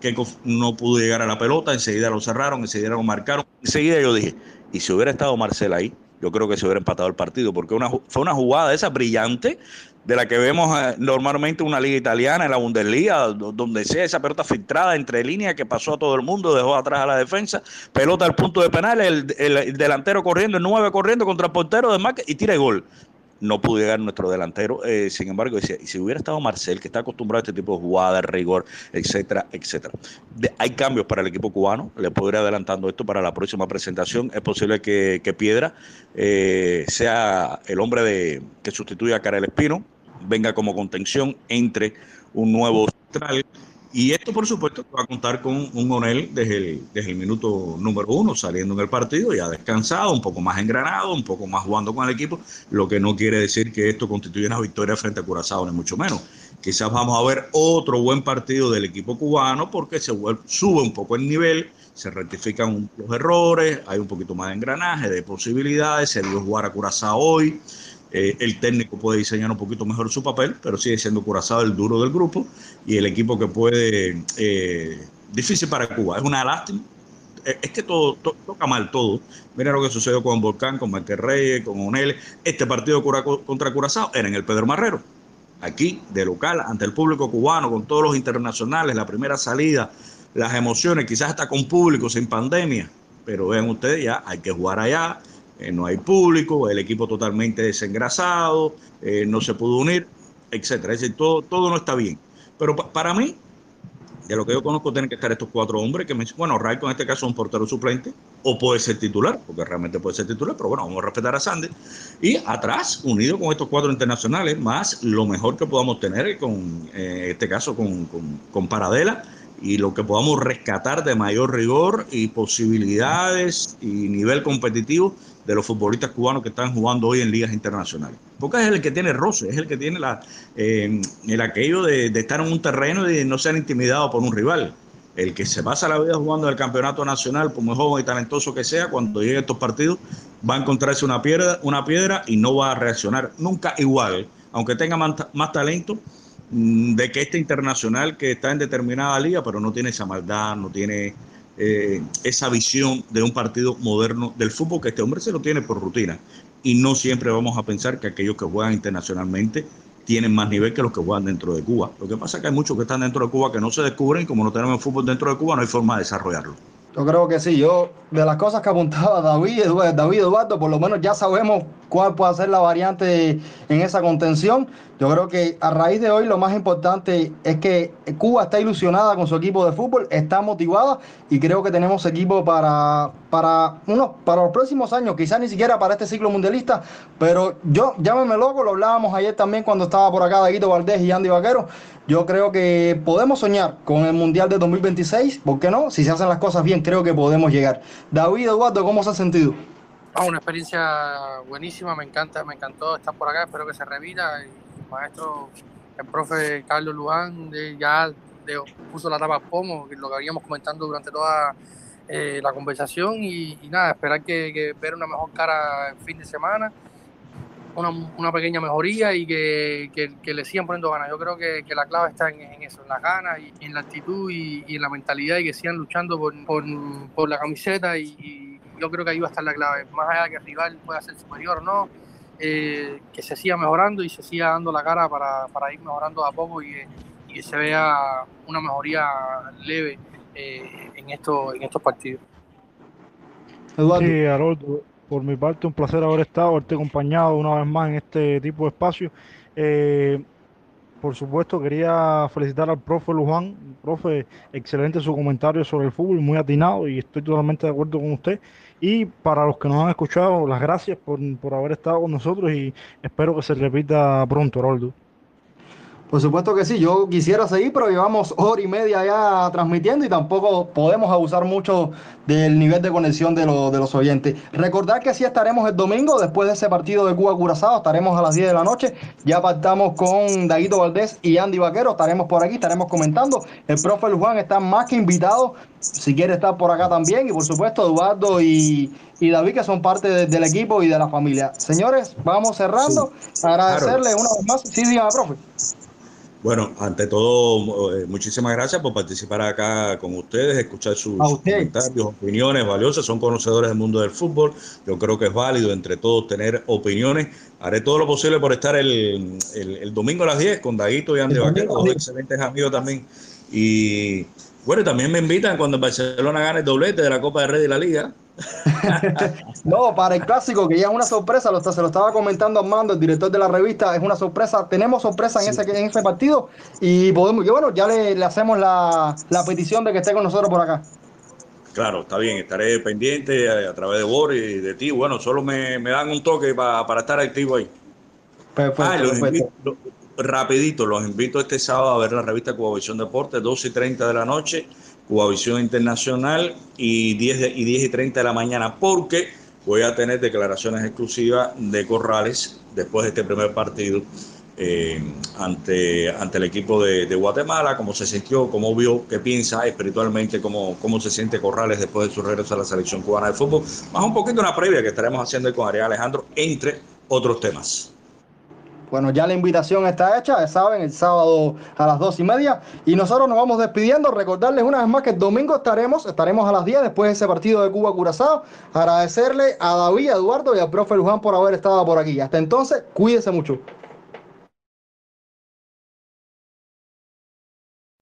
que no pudo llegar a la pelota, enseguida lo cerraron, enseguida lo marcaron. Enseguida yo dije, y si hubiera estado Marcel ahí, yo creo que se hubiera empatado el partido, porque fue una jugada esa brillante de la que vemos eh, normalmente una liga italiana, en la Bundesliga, donde sea esa pelota filtrada entre líneas que pasó a todo el mundo, dejó atrás a la defensa, pelota al punto de penal, el, delantero corriendo, el 9 corriendo contra el portero de Marca y tira el gol. No pudo llegar nuestro delantero, eh, sin embargo, decía, y si hubiera estado Marcel, que está acostumbrado a este tipo de jugadas, rigor, etcétera, etcétera. hay cambios para el equipo cubano, le puedo ir adelantando esto para la próxima presentación. Es posible que, Piedra eh, sea el hombre de, que sustituya a Karel Espino, venga como contención entre un nuevo central. Y esto, por supuesto, va a contar con un Onel desde el, desde el minuto número uno, saliendo en el partido, ya descansado, un poco más engranado, un poco más jugando con el equipo, lo que no quiere decir que esto constituya una victoria frente a Curazao, ni mucho menos. Quizás vamos a ver otro buen partido del equipo cubano porque se sube un poco el nivel, se rectifican los errores, hay un poquito más de engranaje, de posibilidades, se dio jugar a Curazao hoy. Eh, el técnico puede diseñar un poquito mejor su papel, pero sigue siendo Curazao el duro del grupo y el equipo que puede, eh, difícil para Cuba. Es una lástima. Eh, es que todo, toca mal todo. Mira lo que sucedió con Volcán, con Reyes, con Onel. Este partido contra Curazao era en el Pedro Marrero. Aquí, de local, ante el público cubano, con todos los internacionales, la primera salida, las emociones, quizás hasta con público, sin pandemia. Pero vean ustedes, ya hay que jugar allá eh, no hay público, el equipo totalmente desengrasado, eh, no se pudo unir, etcétera. Es decir, todo, todo no está bien. Pero para mí, de lo que yo conozco, tienen que estar estos cuatro hombres que me bueno, Raico en este caso es un portero suplente, o puede ser titular, porque realmente puede ser titular, pero bueno, vamos a respetar a Sandy. Y atrás, unido con estos cuatro internacionales, más lo mejor que podamos tener, con eh, este caso con, con, con Paradela, y lo que podamos rescatar de mayor rigor y posibilidades y nivel competitivo de los futbolistas cubanos que están jugando hoy en ligas internacionales. Porque es el que tiene roce, es el que tiene eh, el aquello de, estar en un terreno y no ser intimidado por un rival. El que se pasa la vida jugando el campeonato nacional, por muy joven y talentoso que sea, cuando llegue a estos partidos, va a encontrarse una piedra, una piedra y no va a reaccionar nunca igual, aunque tenga más, más talento, mm, de que este internacional que está en determinada liga, pero no tiene esa maldad, no tiene eh, esa visión de un partido moderno del fútbol, que este hombre se lo tiene por rutina. Y no siempre vamos a pensar que aquellos que juegan internacionalmente tienen más nivel que los que juegan dentro de Cuba. Lo que pasa es que hay muchos que están dentro de Cuba que no se descubren como no tenemos fútbol dentro de Cuba no hay forma de desarrollarlo. Yo creo que sí. Yo, de las cosas que apuntaba David, David Eduardo, por lo menos ya sabemos cuál puede ser la variante en esa contención. Yo creo que a raíz de hoy lo más importante es que Cuba está ilusionada con su equipo de fútbol, está motivada y creo que tenemos equipo para, para, uno, para los próximos años, quizás ni siquiera para este ciclo mundialista, pero yo, llámeme loco, lo hablábamos ayer también cuando estaba por acá Daguito Valdés y Andy Vaquero. Yo creo que podemos soñar con el Mundial de 2026, ¿por qué no? Si se hacen las cosas bien, creo que podemos llegar. David Eduardo, ¿cómo se ha sentido? Ah, una experiencia buenísima, me encanta, me encantó estar por acá, espero que se revita. El maestro, el profe Carlos Luján, ya puso la tapa pomo, lo que habíamos comentando durante toda eh, la conversación y, nada, esperar que, ver una mejor cara el fin de semana, una, pequeña mejoría y que, le sigan poniendo ganas. Yo creo que, la clave está en, eso, en las ganas y en la actitud y, en la mentalidad y que sigan luchando por, por la camiseta y yo creo que ahí va a estar la clave. Más allá de que el rival pueda ser superior o no, eh, que se siga mejorando y se siga dando la cara para, para ir mejorando a poco y, que se vea una mejoría leve eh, en, esto, en estos partidos. Sí, Haroldo, por mi parte un placer haber estado, haberte acompañado una vez más en este tipo de espacio. Eh, por supuesto, quería felicitar al profe Luján. Profe, excelente su comentario sobre el fútbol, muy atinado y estoy totalmente de acuerdo con usted. Y para los que nos han escuchado, las gracias por, haber estado con nosotros y espero que se repita pronto, Roldo. Por supuesto que sí, yo quisiera seguir, pero llevamos hora y media ya transmitiendo y tampoco podemos abusar mucho del nivel de conexión de, los, de los oyentes. Recordar que sí estaremos el domingo, después de ese partido de Cuba Curazao, estaremos a las 10 de la noche. Ya partamos con Daguito Valdés y Andy Vaquero, estaremos por aquí, estaremos comentando. El profe Juan está más que invitado, si quiere estar por acá también. Y por supuesto, Eduardo y, y David, que son parte de- del equipo y de la familia. Señores, vamos cerrando. Agradecerle una vez más. Sí, dígame, profe. Bueno, ante todo, eh, muchísimas gracias por participar acá con ustedes, escuchar sus comentarios, opiniones valiosas. Son conocedores del mundo del fútbol. Yo creo que es válido entre todos tener opiniones. Haré todo lo posible por estar el, el- el domingo a las 10 con Daguito y Andy Vaquero, dos 10. excelentes amigos también. Y bueno, también me invitan cuando el Barcelona gane el doblete de la Copa de Rey de la Liga. [LAUGHS] No, para el clásico, que ya es una sorpresa, lo, se lo estaba comentando Armando, el director de la revista, es una sorpresa. Tenemos sorpresa en, ese, en ese partido y podemos, y bueno, ya le, le hacemos la, la petición de que esté con nosotros por acá. Claro, está bien, estaré pendiente a, a través de Boris y de ti. Bueno, solo me, me dan un toque pa- para estar activo ahí. Perfecto, Ah, los perfecto. invito, rapidito, los invito este sábado a ver la revista Cubavisión Deportes, 12 y 30 de la noche, Cubavisión Internacional y 10, de- y 10 y 30 de la mañana, porque voy a tener declaraciones exclusivas de Corrales después de este primer partido eh, ante, ante el equipo de, de Guatemala, cómo se sintió, cómo vio, qué piensa espiritualmente, cómo, cómo se siente Corrales después de su regreso a la selección cubana de fútbol, más un poquito una previa que estaremos haciendo con Ariel Alejandro, entre otros temas. Bueno, ya la invitación está hecha, saben, el sábado a las dos y media. Y nosotros nos vamos despidiendo. Recordarles una vez más que el domingo estaremos, estaremos a las 10 después de ese partido de Cuba Curazao. Agradecerle a David, a Eduardo y al profe Luján por haber estado por aquí. Hasta entonces, cuídense mucho.